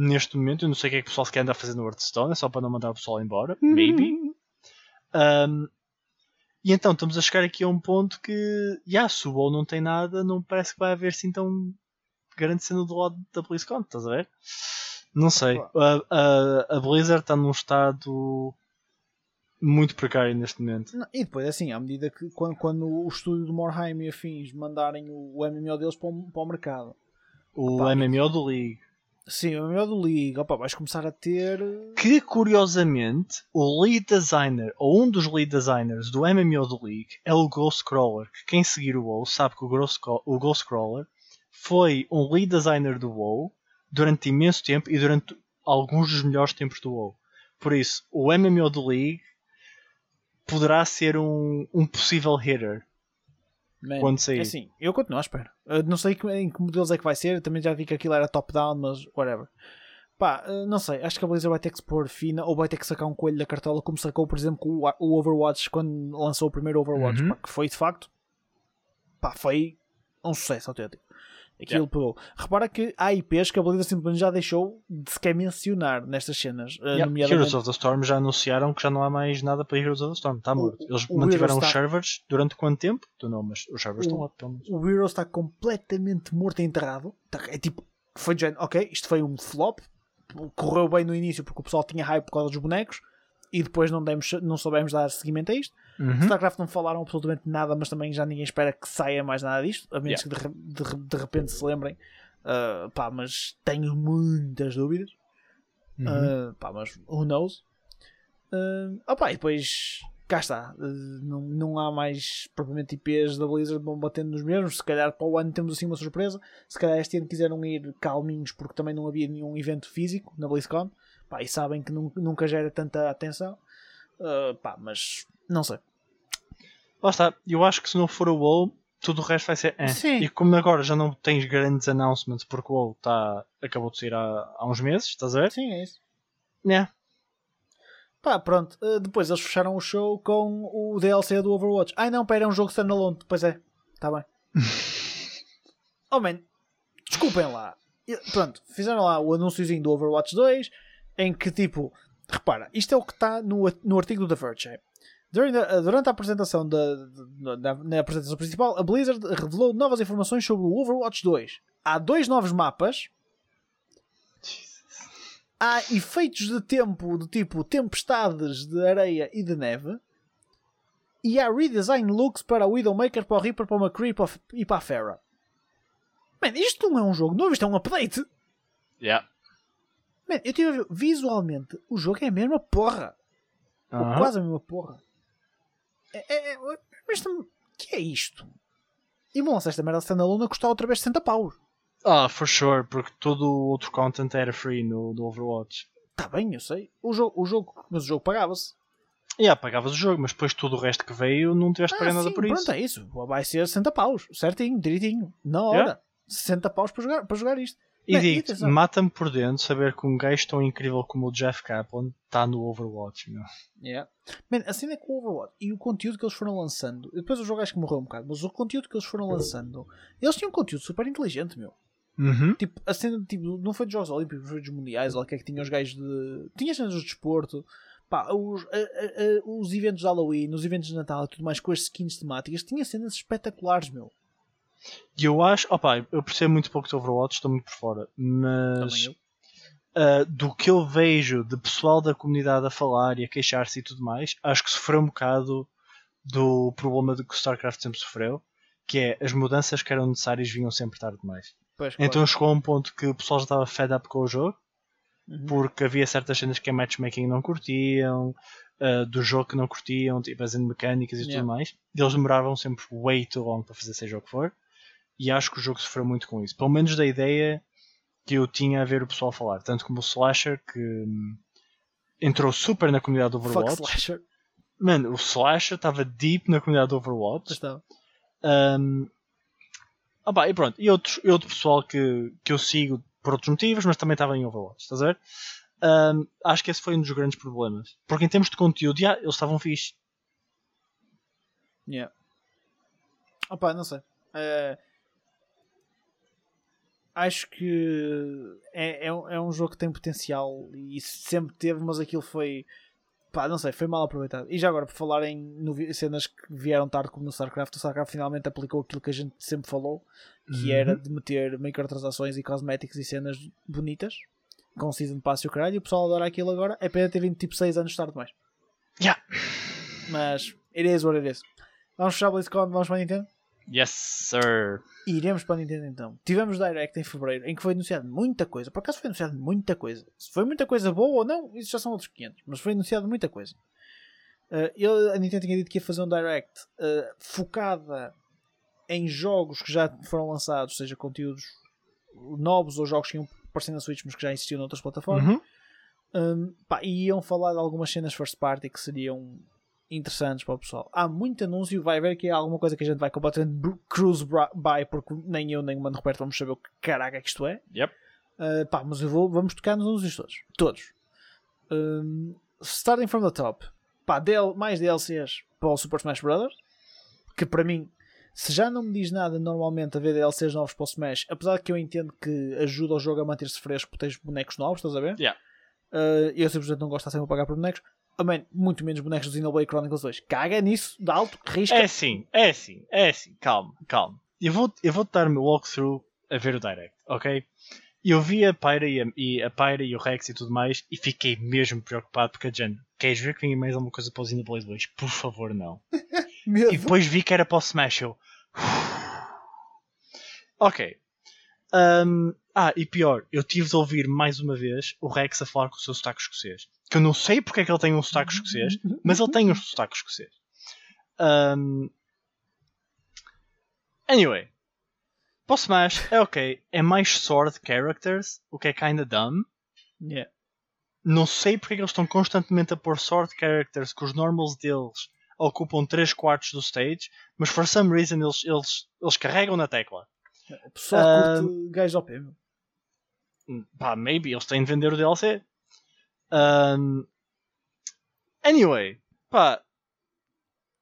Neste momento, eu não sei o que é que o pessoal se quer andar a fazer no Hearthstone, é só para não mandar o pessoal embora. Maybe. Um, e então estamos a chegar aqui a um ponto que, já, se o WoW não tem nada, não parece que vai haver assim tão grande cena do lado da BlizzCon, estás a ver? Não sei. A, a, a Blizzard está num estado muito precário neste momento. Não, e depois, assim, à medida que quando, quando o estúdio de Morheim e afins mandarem o, o MMO deles para o, para o mercado, O Opa. MMO do League. Sim, o MMO do League, opa, vais começar a ter. que curiosamente o lead designer ou um dos lead designers do MMO do League é o Ghostcrawler que quem seguir o WoW sabe que o, Ghostcraw- o Ghostcrawler foi um lead designer do WoW durante imenso tempo e durante alguns dos melhores tempos do WoW por isso o MMO do League poderá ser um, um possível hitter Man, Quando sair. é Assim, eu continuo à espera. Uh, não sei em que modelos é que vai ser. Também já vi que aquilo era top-down, mas whatever. Pá, uh, não sei. Acho que a Blizzard vai ter que se pôr fina ou vai ter que sacar um coelho da cartola, como sacou, por exemplo, com o, o Overwatch quando lançou o primeiro Overwatch. Uhum. Pá, que foi de facto. Pá, foi um sucesso autêntico. Aquilo pegou. Repara que há IPs que a Blizzard simplesmente já deixou de sequer mencionar nestas cenas. uh, Yeah, nomeadamente- Heroes of the Storm já anunciaram que já não há mais nada para Heroes of the Storm está morto eles o mantiveram os está- servers durante quanto tempo? Tu não, mas os servers O- estão lá o Heroes está completamente morto e enterrado. Tá- É tipo, foi de género, ok, isto foi um flop, correu bem no início porque o pessoal tinha hype por causa dos bonecos e depois não, demos, não soubemos dar seguimento a isto. Uhum. StarCraft não falaram absolutamente nada, mas também já ninguém espera que saia mais nada disto, a menos Yeah. que de, de de repente se lembrem. Ah, pá, mas tenho muitas dúvidas. Uhum. Ah, pá, mas who knows? Uh, opa, e depois cá está. eh, Não, não há mais propriamente IPs da Blizzard vão batendo nos mesmos. Se calhar para o ano temos assim uma surpresa. Se calhar este ano quiseram ir calminhos porque também não havia nenhum evento físico na BlizzCon. Pá, e sabem que nun- nunca gera tanta atenção. Ah, pá, mas não sei. Lá está, eu acho que se não for o WoW, tudo o resto vai ser. eh. Sim. E como agora já não tens grandes announcements porque o WoW tá, acabou de sair há, há uns meses, estás a ver? Sim, é isso. É. Pá, pronto. Ah, depois eles fecharam o show com o DLC do Overwatch. Ai não, pera, é um jogo standalone. Pois é, está bem. [LAUGHS] oh man, desculpem lá. Pronto, fizeram lá o anúnciozinho do Overwatch 2 em que tipo, repara, isto é o que está no, no artigo do The Verge. é. The- durante a apresentação da, da- na apresentação principal, a Blizzard revelou novas informações sobre o Overwatch 2. Há dois novos mapas. Há efeitos de tempo do tipo tempestades de areia e de neve. E há redesign looks para o Widowmaker, para o Reaper, para o McCree e e para a Farah. Man, isto não é um jogo novo, isto é um update. Yeah. Man, eu tive a ver, visualmente, o jogo é a mesma porra. Ou quase a mesma porra. É, é, é, mas que é isto? E bom, se esta merda standalone a custar outra vez 60 paus. Ah, for sure, porque todo o outro content era free no, do Overwatch. Está bem, eu sei. O jogo, o jogo, mas o jogo pagava-se. E yeah, pagavas o jogo, mas depois tudo o resto que veio não tiveste de pagar nada sim, por isso. Pronto, é isso. Vai ser 60 paus. Certinho, direitinho. Na hora. Yeah. 60 paus para jogar, para jogar isto. E atenção. mata-me por dentro saber que um gajo tão incrível como o Jeff Kaplan está no Overwatch, meu. Yeah. Man, a cena é com o Overwatch e o conteúdo que eles foram lançando. Depois o jogo acho que morreu um bocado, mas o conteúdo que eles foram lançando. Eles tinham um conteúdo super inteligente, meu. Uhum. Tipo, a cena, tipo, não foi dos Jogos Olímpicos, foi dos Mundiais, lá que é que tinha os gajos de. Tinha cenas do desporto, pá, os, a- a- a- os eventos de Halloween, os eventos de Natal e tudo mais, com as skins temáticas, tinha cenas espetaculares, meu. E eu acho, opá, eu percebo muito pouco de Overwatch, estou muito por fora, mas eu. ah, do que eu vejo de pessoal da comunidade a falar e a queixar-se e tudo mais, acho que sofreu um bocado do problema de que o StarCraft sempre sofreu, que é as mudanças que eram necessárias vinham sempre tarde demais. Pois, claro. Então chegou a um ponto que o pessoal já estava fed up com o jogo, Uhum. porque havia certas cenas que a matchmaking não curtiam, ah, do jogo que não curtiam, tipo as mecânicas e Yeah. tudo mais. E eles demoravam sempre way too long para fazer seja o que for. E acho que o jogo sofreu muito com isso. Pelo menos da ideia que eu tinha a ver o pessoal falar. Tanto como o Slasher, que hum, entrou super na comunidade do Fuck Overwatch. Slasher. Mano, o Slasher estava deep na comunidade do Overwatch. está. Um, ah pá, e pronto. E outro, e outro pessoal que, que eu sigo por outros motivos, mas também estava em Overwatch, estás a ver? Um, acho que esse foi um dos grandes problemas. Porque em termos de conteúdo, já, eles estavam fixe. Yeah. Opa, não sei. Eh, acho que é, é, um- é um jogo que tem potencial e sempre teve, mas aquilo foi. Pá, não sei, foi mal aproveitado. E já agora, por falar em novi- cenas que vieram tarde, como no StarCraft, o StarCraft finalmente aplicou aquilo que a gente sempre falou, que Uhum. era de meter microtransações e cosméticos e cenas bonitas com Season Pass e o caralho. E o pessoal adora aquilo agora. É pena ter vindo tipo 6 anos tarde demais. Yeah. Mas it is what it is. Vamos fechar a BlizzCon, vamos para a Nintendo? Yes, sir. E iremos para a Nintendo então. Tivemos Direct em Fevereiro, em que foi anunciado muita coisa. Por acaso foi anunciado muita coisa. Se foi muita coisa boa ou não, isso já são outros 500. Mas foi anunciado muita coisa. Uh, ele- a Nintendo tinha dito que ia fazer um Direct uh, focada em jogos que já foram lançados, seja conteúdos novos ou jogos que iam aparecer na Switch, mas que já existiam noutras plataformas. Uhum. Um, pá, e iam falar de algumas cenas first party que seriam interessantes para o pessoal. Há muito anúncio, vai haver que há alguma coisa que a gente vai completamente cruise by, porque nem eu nem o Mano Roberto vamos saber o que caraca que isto é. Yep. Uh, pá, mas eu vou, vamos tocar nos anúncios todos. Todos. Um, starting from the top. Pá, DL, mais DLCs para o Super Smash Bros. Que para mim, se já não me diz nada normalmente a ver DLCs novos para o Smash, apesar de que eu entendo que ajuda o jogo a manter-se fresco porque tens bonecos novos, estás a ver? Yeah. Uh, eu simplesmente não gosto de estar sempre a pagar por bonecos. Ah, man, muito menos bonecos do Xenoblade Chronicles 2. Caga nisso, dá alto, risca. É sim, é sim, é sim. Calma, calma. Eu vou, eu vou dar o meu walkthrough a ver o Direct, ok? Eu vi a Pyra e a, e a Pyra e o Rex e tudo mais e fiquei mesmo preocupado porque a Jen, queres ver que venha mais alguma coisa para o Xenoblade 2? Por favor, não. [LAUGHS] E depois vi que era para o Smash. Eu... [SIGHS] ok. Um, ah, e pior, eu tive de ouvir mais uma vez o Rex a falar com o seu sotaque escocês. Que eu não sei porque é que ele tem um sotaque escocês, mas ele tem um sotaque escocês. Um, anyway, para o Smash é ok, é mais sword characters, o que é kinda dumb. Yeah. Não sei porque é que eles estão constantemente a pôr sword characters que os normals deles ocupam 3 quartos do stage, mas for some reason eles, eles, eles carregam na tecla. O pessoal Ah, curte gajos meu. Pá, maybe eles têm de vender o DLC. Um, anyway, pá,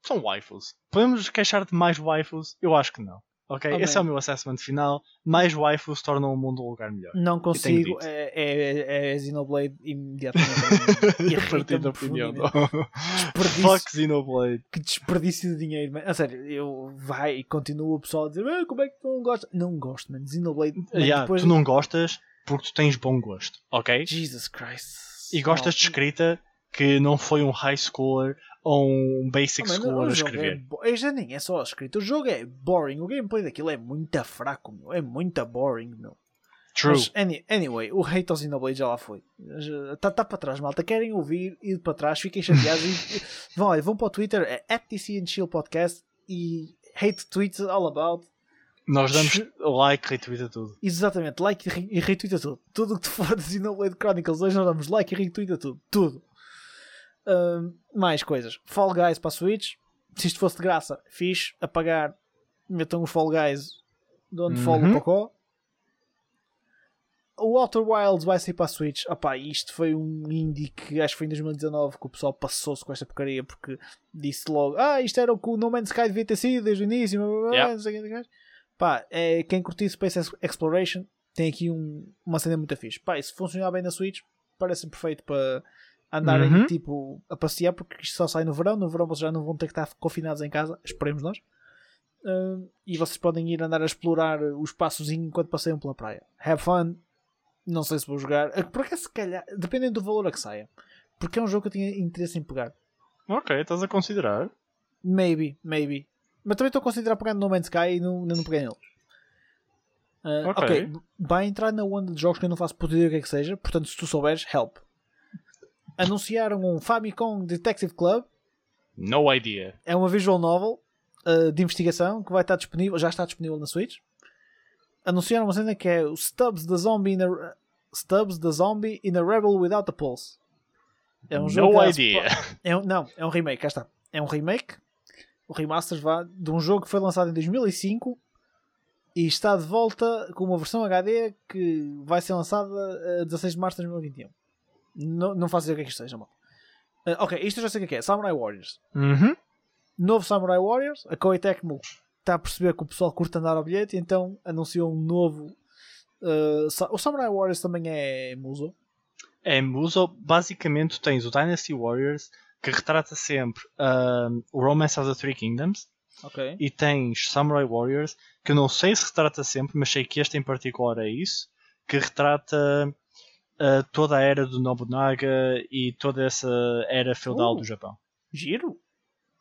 são waifus. Podemos queixar de mais waifus? Eu acho que não. Ok? Amém. Esse é o meu assessment final. Mais waifus tornam o mundo um lugar melhor. Não consigo. dito. É, é, é Xenoblade imediatamente. [LAUGHS] Irrita-me Partido de opinião. Fuck Xenoblade. Que desperdício de dinheiro, man. A sério, eu vai e continua o pessoal a dizer "Ah, como é que tu não gostas? Não gosto, man. Xenoblade. man, Yeah, depois... Tu não gostas porque tu tens bom gosto. Ok? Jesus Christ. E gostas de escrita que não foi um high schooler ou um basic mano, schooler a jogo escrever. É, é, já nem é só a escrita. O jogo é boring. O gameplay daquilo é muito fraco, meu. É muito boring, meu. True. Mas, any- anyway, o hate ao Xenoblade já lá foi. Está tá para trás, malta. Querem ouvir, ir para trás, fiquem chateados. e, vão, olha, vão para o Twitter, é Chill Podcast e hate tweets all about. Nós damos like, retweet tudo. Exatamente, like e re- e retweeta tudo. Tudo o que te [LAUGHS] for de Xenoblade Chronicles hoje nós damos like e retweeta tudo. Tudo. Ahm, mais coisas. Fall Guys para a Switch. Se isto fosse de graça, fixe. Apagar. Metam o Fall Guys de onde fall Uhum. o cocó. O Outer Wilds vai sair para a Switch. Opá, isto foi um indie que acho que foi em 2019 que o pessoal passou-se com esta porcaria porque disse logo: Ah, isto era o que o No Man's Sky devia ter sido desde o início. Yeah. Pá, é, quem curtir Space Ex- Exploration tem aqui um- uma cena muito fixe. Pá, e se funcionar bem na Switch, parece perfeito para andarem Uhum. tipo a passear, porque isto só sai no verão. No verão vocês já não vão ter que estar confinados em casa, esperemos nós. Ah, e vocês podem ir andar a explorar o espaçozinho enquanto passeiam pela praia. Have fun. Não sei se vou jogar. Ah, Por acaso, se calhar, dependendo do valor a que saia. Porque é um jogo que eu tinha interesse em pegar. Ok, estás a considerar. Maybe, maybe. Mas também estou a considerar pegar no No Man's Sky e não, ainda não peguei nele. Ah, Ok. ok, vai entrar na onda de jogos que eu não faço puta ideia o que é que seja, portanto, se tu souberes, help. Anunciaram um Famicom Detective Club, No idea. é uma visual novel ah, de investigação que vai estar disponível, já está disponível na Switch. Anunciaram uma cena que é o Stubbs the Zombie in a, Stubbs the Zombie in a Rebel Without a Pulse. É um jogo no que- idea. é um- não, é um remake, cá está. É um remake, o remaster vá, de um jogo que foi lançado em 2005 e está de volta com uma versão HD que vai ser lançada a 16 de março de 2021. Não, não faço ideia o que é que isto seja, mal. ok, isto eu já sei o que é que é. Samurai Warriors. Uhum. Novo Samurai Warriors. A Koei Tecmo está a perceber que o pessoal curte andar ao bilhete, então anunciou um novo. uh, o Samurai Warriors também é Muso. É Muso, basicamente tens o Dynasty Warriors que retrata sempre um, o Romance of the Three Kingdoms Ok. e tens Samurai Warriors que eu não sei se retrata sempre, mas sei que este em particular é isso, que retrata uh, toda a era do Nobunaga e toda essa era feudal Uh. do Japão. Giro.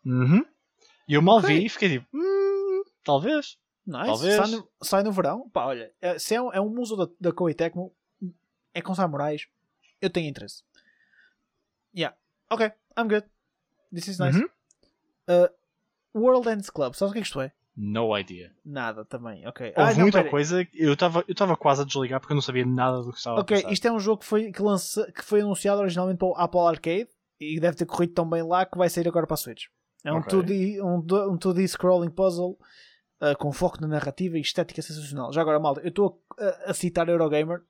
Uhum. E eu mal Ok. vi e fiquei tipo, "Hum, talvez. Nice. Talvez. Sai no, sai no verão. Pá, olha, é, se é um, é um muso da, da Koei Tecmo, é com samurais, eu tenho interesse. Yeah. Ok, I'm good. This is nice. Uhum. Uh, World Ends Club, sabes o que é que isto é? No idea. Nada também, ok. Houve Ah, não, muita pera. coisa, eu estava eu estava quase a desligar porque eu não sabia nada do que estava a Ok, isto é um jogo que foi, que, lança, que foi anunciado originalmente para o Apple Arcade e deve ter corrido tão bem lá que vai sair agora para a Switch. É um, Ok. 2D, um, um 2D scrolling puzzle uh, com foco na narrativa e estética sensacional. Já agora, malta, eu estou a, a citar Eurogamer.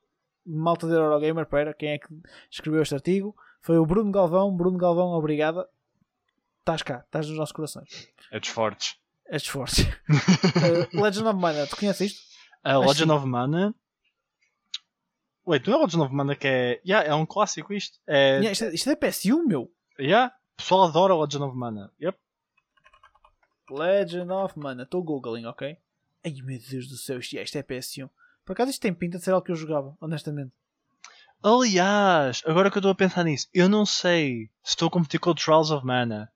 Malta de Eurogamer, pera, quem é que escreveu este artigo? Foi o Bruno Galvão. Bruno Galvão, obrigada. Estás cá, estás nos nossos corações. É dos fortes. És forte. uh, [LAUGHS] Legend of Mana, tu conheces isto? A Acho Legend of Mana. Wait, não é Legend of Mana que é. Yeah, é um clássico isto. É. Yeah, isto, é isto é PS1, meu. Yeah, o pessoal adora Legend of Mana. Yep. Legend of Mana. Estou googling, ok? Ai meu Deus do céu, isto, isto é PS1. Por acaso isto tem pinta de ser algo que eu jogava, honestamente. Aliás, agora que eu estou a pensar nisso, eu não sei se estou a competir com o Trials of Mana.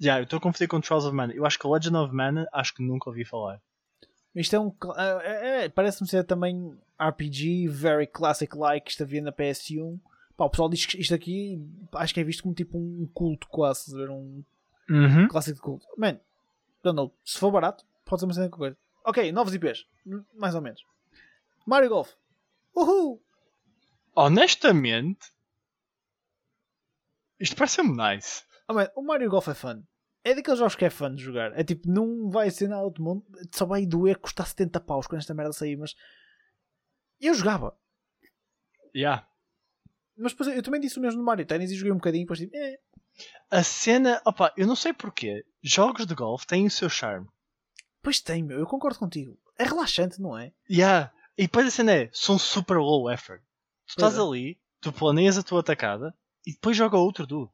Yeah, eu estou a competir com o Trials of Mana. Eu acho que Legend of Mana, acho que nunca ouvi falar. Isto é um. é- é- é, Parece-me ser também RPG, very classic like. Isto havia na PS1. Pá, o pessoal diz que isto aqui acho que é visto como tipo um culto quase, ver um Uhum. clássico de culto. Man, don't know. Se for barato, pode ser uma cena com coisa. Ok, novos IPs. Mais ou menos. Mario Golf. Uhul! Honestamente, isto parece-me nice. Ah, man, o Mario Golf é fun. É daqueles jogos que é fun de jogar. É tipo, não vai ser nada do mundo. Só vai doer custar 70 paus quando esta merda sair, mas eu jogava. Yeah. Mas depois eu também disse o mesmo no Mario Tennis e joguei um bocadinho. Depois tipo, eh, A cena, opa, eu não sei porquê. Jogos de golfe têm o seu charme. pois tem, meu. Eu concordo contigo. É relaxante, não é? Yeah. E depois a cena é, são super low effort. Tu estás é. ali, tu planeias a tua atacada e depois joga outro tu.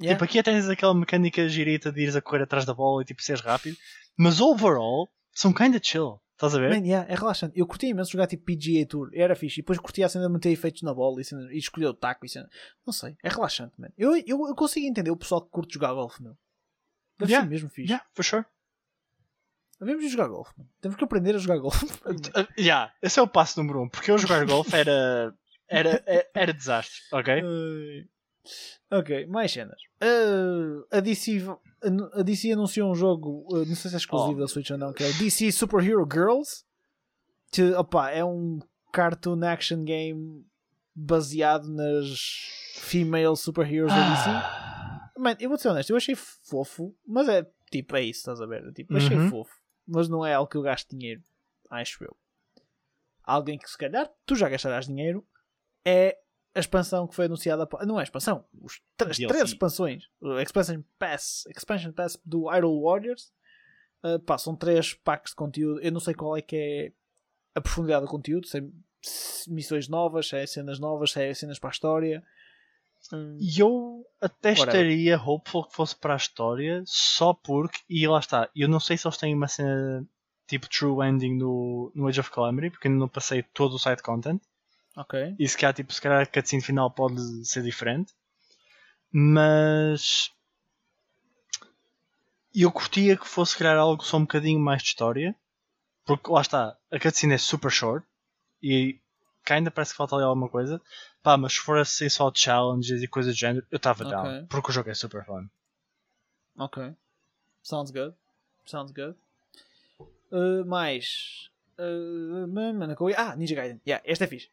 Yeah. Tipo, aqui tens aquela mecânica girita de ires a correr atrás da bola e tipo seres rápido. Mas overall, são kinda chill. Estás a ver? Man, yeah, é relaxante. Eu curtia imenso jogar tipo PGA Tour, era fixe. E depois curtia a cena de meter efeitos na bola e, cena- e escolher o taco e cena. Não sei, é relaxante, man. Eu, eu, eu consigo entender o pessoal que curte jogar golfe, meu. Deve Yeah, ser mesmo fixe. Yeah, for sure. Devemos ir jogar golfe, man. Temos que aprender a jogar golfe. [LAUGHS] Uh, yeah, esse é o passo número um. Porque eu jogar golfe era, era, era, era desastre, ok? Ok, mais cenas. Uh, a, DC, a DC anunciou um jogo, uh, não sei se é exclusivo Oh. da Switch ou não, que é o DC Superhero Girls. Que, opa, é um cartoon action game baseado nas female superheroes da DC. Ah. Man, eu vou ser honesto, eu achei fofo, mas é tipo, é isso, estás a ver? Tipo, achei Uhum. fofo, mas não é algo que eu gasto dinheiro, acho eu. Alguém que se calhar tu já gastarás dinheiro é a expansão que foi anunciada. Não é expansão, os as três expansões, o Expansion Pass, Expansion Pass do Idol Warriors. Uh, pá, são três packs de conteúdo. Eu não sei qual é que é a profundidade do conteúdo, se é missões novas, se é cenas novas, se é cenas para a história. Hum, E eu até Whatever. estaria hopeful que fosse para a história, só porque, e lá está, eu não sei se eles têm uma cena tipo true ending no, no Age of Calamity, porque ainda não passei todo o side content, ok. e se calhar, tipo, se calhar a cutscene final pode ser diferente, mas eu curtia que fosse criar algo só um bocadinho mais de história, porque lá está, a cutscene é super short, e que ainda parece que falta ali alguma coisa. Pá, mas se for assim só challenges e coisas do género, eu estava Ok. down. Porque o jogo é super fun. Ok. Sounds good. Sounds good. Uh, mais. Uh, ah, Ninja Gaiden. Yeah, este é fixe.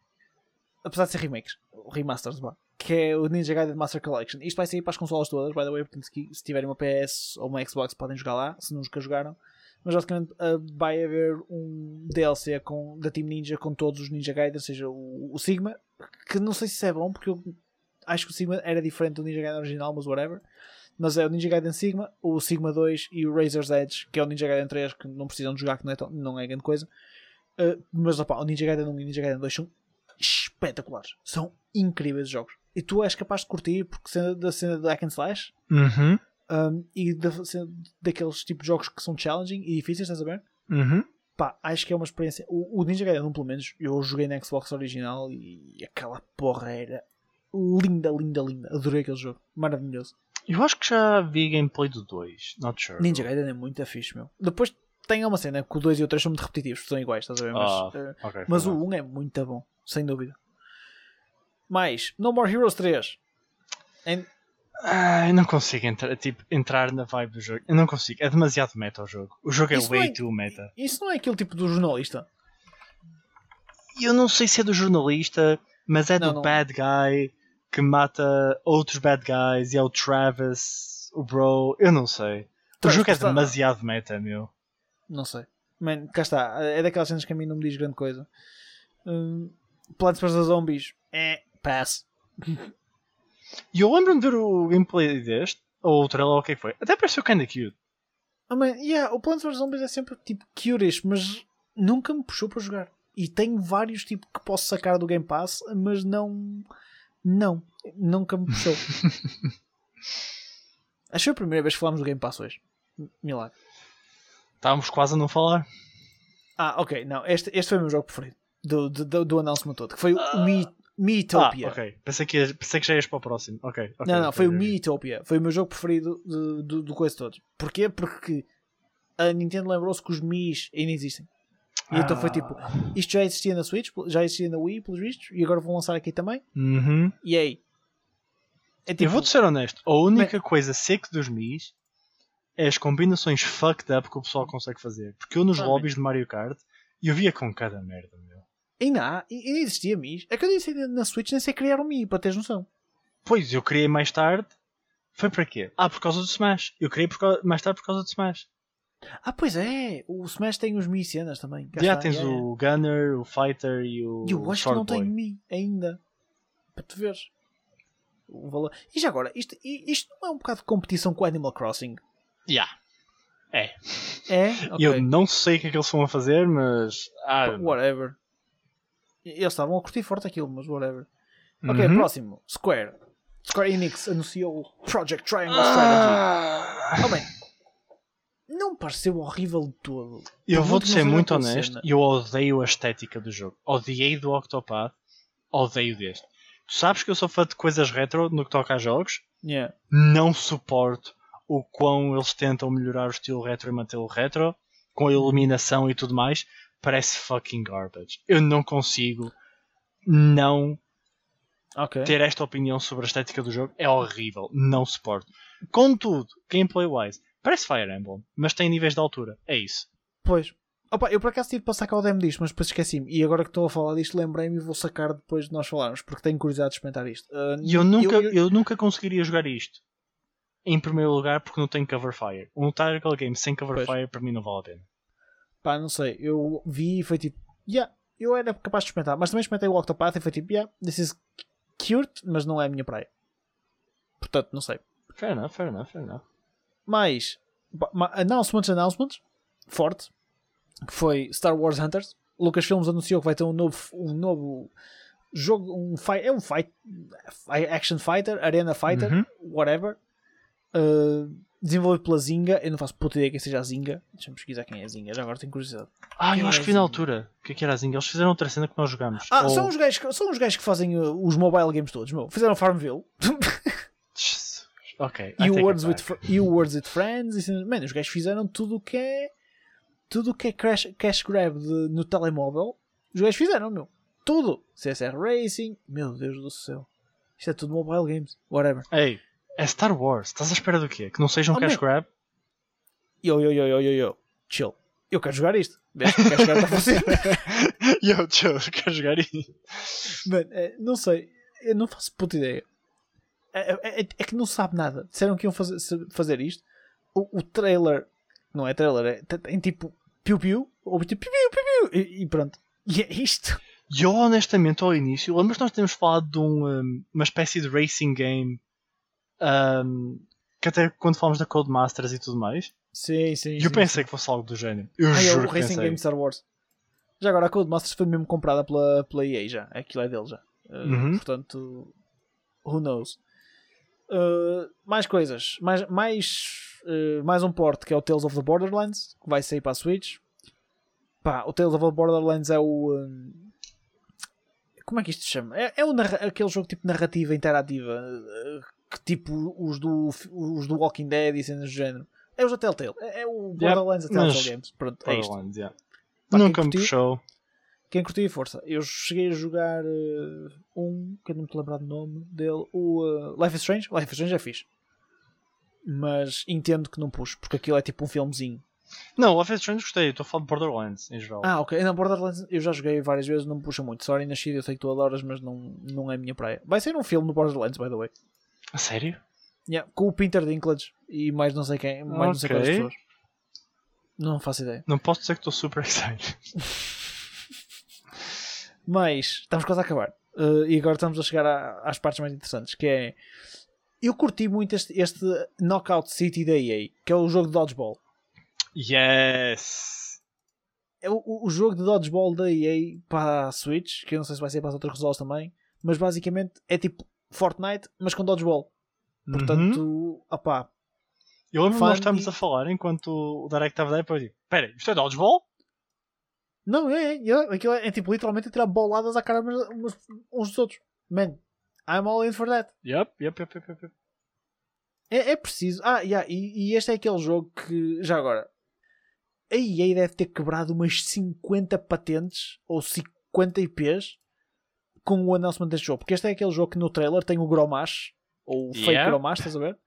Apesar de ser remakes, remasters, vá. Que é o Ninja Gaiden Master Collection. Isto vai sair para as consolas todas, by the way. Portanto, se tiverem uma PS ou uma Xbox, podem jogar lá. Se nunca jogaram. Mas basicamente uh, vai haver um DLC com, da Team Ninja com todos os Ninja Gaiden, seja o, o Sigma, que não sei se é bom, porque eu acho que o Sigma era diferente do Ninja Gaiden original, mas whatever. Mas é o Ninja Gaiden Sigma, o Sigma 2 e o Razor's Edge, que é o Ninja Gaiden 3, que não precisam de jogar, que não é, tão- não é grande coisa. Uh, mas opa, o Ninja Gaiden 1 e o Ninja Gaiden 2 são espetaculares. São incríveis os jogos. E tu és capaz de curtir porque cena da cena do Hack and Slash Uhum. um, e da, daqueles tipos de jogos que são challenging e difíceis, estás a ver? Uhum. Pá, acho que é uma experiência. O, o Ninja Gaiden 1, pelo menos, eu joguei na Xbox original e aquela porra era linda, linda, linda. Adorei aquele jogo. Maravilhoso. Eu acho que já vi gameplay do 2. Not sure. Ninja Gaiden é muito fixe, meu. Depois tem uma cena que o 2 e o 3 são muito repetitivos, são iguais, estás a ver? Mas, Ah, eh, ok, mas foi o mal. 1 é muito bom, sem dúvida. Mais, No More Heroes 3. Em- Ah, eu não consigo entrar, tipo, entrar na vibe do jogo. Eu não consigo. É demasiado meta o jogo. O jogo é Isso way não é- too meta. Isso não é aquele tipo do jornalista? Eu não sei se é do jornalista, mas é Não, do não. bad guy que mata outros bad guys e é o Travis, o bro. Eu não sei. O jogo é demasiado meta, meu. Não sei. Man, cá está. É daquelas cenas que a mim não me diz grande coisa. Hum, Plants vs Zombies. É. Pass. E eu lembro-me de ver o gameplay deste, ou o trailer, ou o que é foi. Até pareceu kinda cute. Ah, man, yeah, o Plants vs Zombies é sempre tipo curious, mas nunca me puxou para jogar. E tenho vários tipo que posso sacar do Game Pass, mas não. Não. Nunca me puxou. [LAUGHS] Acho que foi a primeira vez que falámos do Game Pass hoje. Milagre. Estávamos quase a não falar. Ah, ok. Não, este, este foi o meu jogo preferido. Do, do, do, do announcement todo. Que foi o Ah. Me, Meetopia. Ah, ok. Pensei que, ias- pensei que já ias para o próximo. Ok. ok, não, não, foi o. Miitopia. Foi o meu jogo preferido de- do, do coisa todo. Porquê? Porque a Nintendo lembrou-se que os Miis ainda existem. E então foi Ah. tipo, isto já existia na Switch, já existia na Wii, pelos vistos, e agora vão lançar aqui também. Uhum. E aí? É tipo, Eu vou-te ser honesto, a única coisa seca dos Mis é as combinações fucked up que o pessoal consegue fazer. Porque eu nos Ah, lobbies de Mario Kart eu via com cada merda, meu. Ainda há, ainda existia Mi. É que eu disse ainda na Switch nem sei criar um Mi, para teres noção. Pois, eu criei mais tarde. Foi para quê? Ah, por causa do Smash. Eu criei causa- mais tarde por causa do Smash. Ah, pois é, o Smash tem os Mi cenas também. Já está, tens yeah, yeah. o Gunner, o Fighter e o eu acho que Sword não Boy. tenho Mi ainda. Para tu veres. O valor. E já agora, isto, isto não é um bocado de competição com o Animal Crossing? Yeah. É. É? E Eu não sei o que é que eles vão fazer, mas. Ah, Whatever. Eles estavam a curtir forte aquilo, mas whatever. Ok, Uhum. próximo. Square. Square Enix anunciou o Project Triangle Strategy. Ah, Oh, bem, não pareceu horrível de todo. eu vou-te ser muito honesto, cena. eu odeio a estética do jogo. Odiei do Octopath, odeio deste. Tu sabes que eu sou fã de coisas retro no que toca a jogos? Yeah. Não suporto o quão eles tentam melhorar o estilo retro e mantê-lo retro, com a iluminação e tudo mais. Parece fucking garbage. Eu não consigo não Ok. ter esta opinião sobre a estética do jogo. É horrível. Não suporto. Contudo, gameplay-wise, parece Fire Emblem, mas tem níveis de altura. É isso. Pois. Opa, eu por acaso tive para sacar o demo disto, mas depois esqueci-me. E agora que estou a falar disto, lembrei-me e vou sacar depois de nós falarmos, porque tenho curiosidade de experimentar isto. Ah, E eu nunca, eu- eu, nunca conseguiria jogar isto. Em primeiro lugar, porque não tem cover fire. Um Tactical game sem cover Pois. fire para mim não vale a pena. Pá, não sei. Eu vi e foi tipo, yeah, eu era capaz de experimentar, mas também experimentei o Octopath e foi tipo, yeah, this is cute, mas não é a minha praia. Portanto, não sei. Fair enough, fair enough, fair enough. Mais announcements, announcements, forte, que foi Star Wars Hunters. Lucasfilms anunciou que vai ter um novo, um novo jogo, um fight, é um fight, fi- action fighter, arena fighter, Uhum. whatever. Uh, desenvolvido pela Zynga. Eu não faço puta ideia quem seja a Zynga. Deixa-me pesquisar quem é a Zynga, já agora tenho curiosidade. Ah, eu Quem acho é que vi na Zinga? altura. O que é que era a Zinga? Eles fizeram outra cena que nós jogámos. Ah, Ou- são, os gajos, que- são os gajos que fazem uh, os mobile games todos, meu. Fizeram Farmville [LAUGHS] Jesus. Ok. e, Words it with, e Words with Friends. E, man, os gajos fizeram tudo o que é. Tudo o que é crash, cash grab de- no telemóvel. Os gajos fizeram, meu. Tudo. CSR Racing. Meu Deus do céu. Isto é tudo mobile games. Whatever. Ei, é Star Wars. Estás à espera do quê? Que não seja um Oh, cash grab? Yo, yo, yo, yo, yo, yo. Chill. Eu quero jogar isto. Vês que o cash grab está funcionar. [LAUGHS] Yo, eu quero jogar isso. Mano, é, não sei, eu não faço puta ideia. É, é- é- é que não sabe nada. Disseram que iam fazer, fazer isto. O, o trailer, não é trailer, é, tem- tipo piu-piu, ou tipo piu-piu, piu-piu, e, e pronto. E é isto. E eu, honestamente, ao início, lembras que nós tínhamos falado de um, um, uma espécie de racing game um, que até quando falamos da Codemasters e tudo mais, Sim, sim. eu pensei que fosse algo do género. Eu Ah, é juro o que Racing pensei. Game Star Wars. Já agora a Codemasters foi mesmo comprada pela, pela EA já. Aquilo é dele já. Uh, Uhum. Portanto, who knows. Uh, mais coisas. Mais, mais, uh, mais um porte que é o Tales of the Borderlands, que vai sair para a Switch. Pá, o Tales of the Borderlands é o. um, como é que isto se chama? É, é o aquele jogo tipo narrativa interativa. Que tipo os do, os do Walking Dead e cenas do género. É os da Telltale. É, é o Borderlands da Telltale Games. Pronto, é isto. Borderlands, yeah. Pá, Nunca me curtiu? puxou. Quem curtia força? Eu cheguei a jogar uh, um que eu não me lembrar do nome dele, o uh, Life is Strange. Life is Strange é fixe, mas entendo que não puxo porque aquilo é tipo um filmezinho. Não, Life is Strange gostei. Estou a falar de Borderlands em geral. Ah, ok. Não, Borderlands eu já joguei várias vezes, não me puxa muito. Sorry, nascido, eu sei que tu adoras, mas não, não é a minha praia. Vai ser um filme no Borderlands, by the way. A sério? Yeah, com o Peter Dinklage e mais não sei quem, mais não sei quantas pessoas. Não faço ideia. Não posso dizer que estou super excited. [LAUGHS] Mas estamos quase a acabar. Uh, e agora estamos a chegar à- às partes mais interessantes. Que é. Eu curti muito este, este Knockout City da EA, que é o jogo de dodgeball. Yes! É o, o- o jogo de dodgeball da EA para a Switch, que eu não sei se vai ser para as outras consoles também, mas basicamente é tipo Fortnite, mas com dodgeball. Portanto, Uhum. opá, Eu lembro que nós estávamos e- a falar enquanto o Direct estava daí depois digo: Pera, isto é Dodgeball? Não, é, é, é, aquilo é, é tipo literalmente tirar boladas à cara umas- uns dos outros. Man, I'm all in for that. Yep, yep, yep, yep, yep. É, é preciso. Ah, yeah, e, e este é aquele jogo que, já agora, a EA deve ter quebrado umas 50 patentes ou 50 IPs com o announcement deste jogo. Porque este é aquele jogo que no trailer tem o Gromash, ou o fake Yeah. Gromash, estás a ver?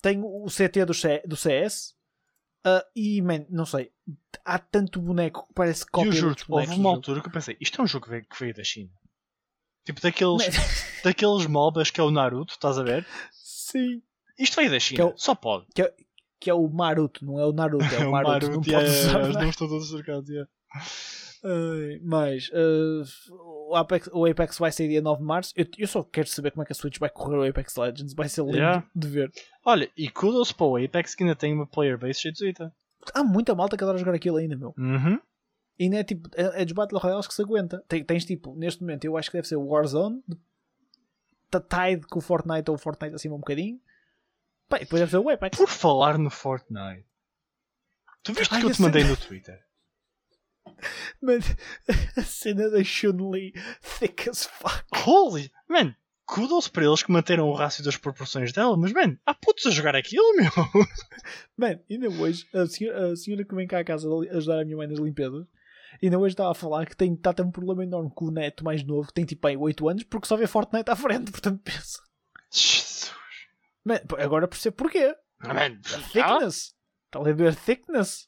Tem o CT do, C- do CS. ah, e, man, não sei. Há tanto boneco que parece cópia eu de juro, houve uma altura que eu pensei, isto é um jogo que veio, que veio da China. Tipo daqueles, Man, [LAUGHS] daqueles MOBAs que é o Naruto, estás a ver? Sim. Isto veio da China, Que é o- só pode. Que é o Maruto, não é o Naruto, é o Maruto. não yeah, pode yeah, usar, yeah, os não é? nomes estão todos trocados, yeah. Mas uh, o, Apex, o Apex vai sair dia 9 de março. Eu, eu só quero saber como é que a Switch vai correr o Apex Legends. Vai ser lindo Yeah. de ver. Olha, e kudos para o Apex que ainda tem uma player base cheia. Há muita malta que adora jogar aquilo ainda, meu. Uhum. E não é tipo, é, é dos Battle Royales que se aguenta. Tem- tens tipo, neste momento, eu acho que deve ser o Warzone, tá tied com o Fortnite ou o Fortnite acima um bocadinho. Pá, e depois deve ser o Apex. Por falar no Fortnite, tu viste o que eu te mandei no Twitter? Mas [LAUGHS] a cena da Chun-Li thick as fuck. Holy, man, kudos para eles que manteram o rácio das proporções dela, mas man, há putos a jogar aquilo, meu. [LAUGHS] Mano, ainda hoje, a senhora, a senhora que vem cá à casa ajudar a minha mãe nas limpezas, ainda hoje estava a falar que tem, está a ter um problema enorme com o neto mais novo, que tem tipo aí 8 anos, porque só vê Fortnite à frente, [LAUGHS] portanto pensa. Jesus. Man, agora percebo porquê. Man, ah, Thickness. Está a ver thickness.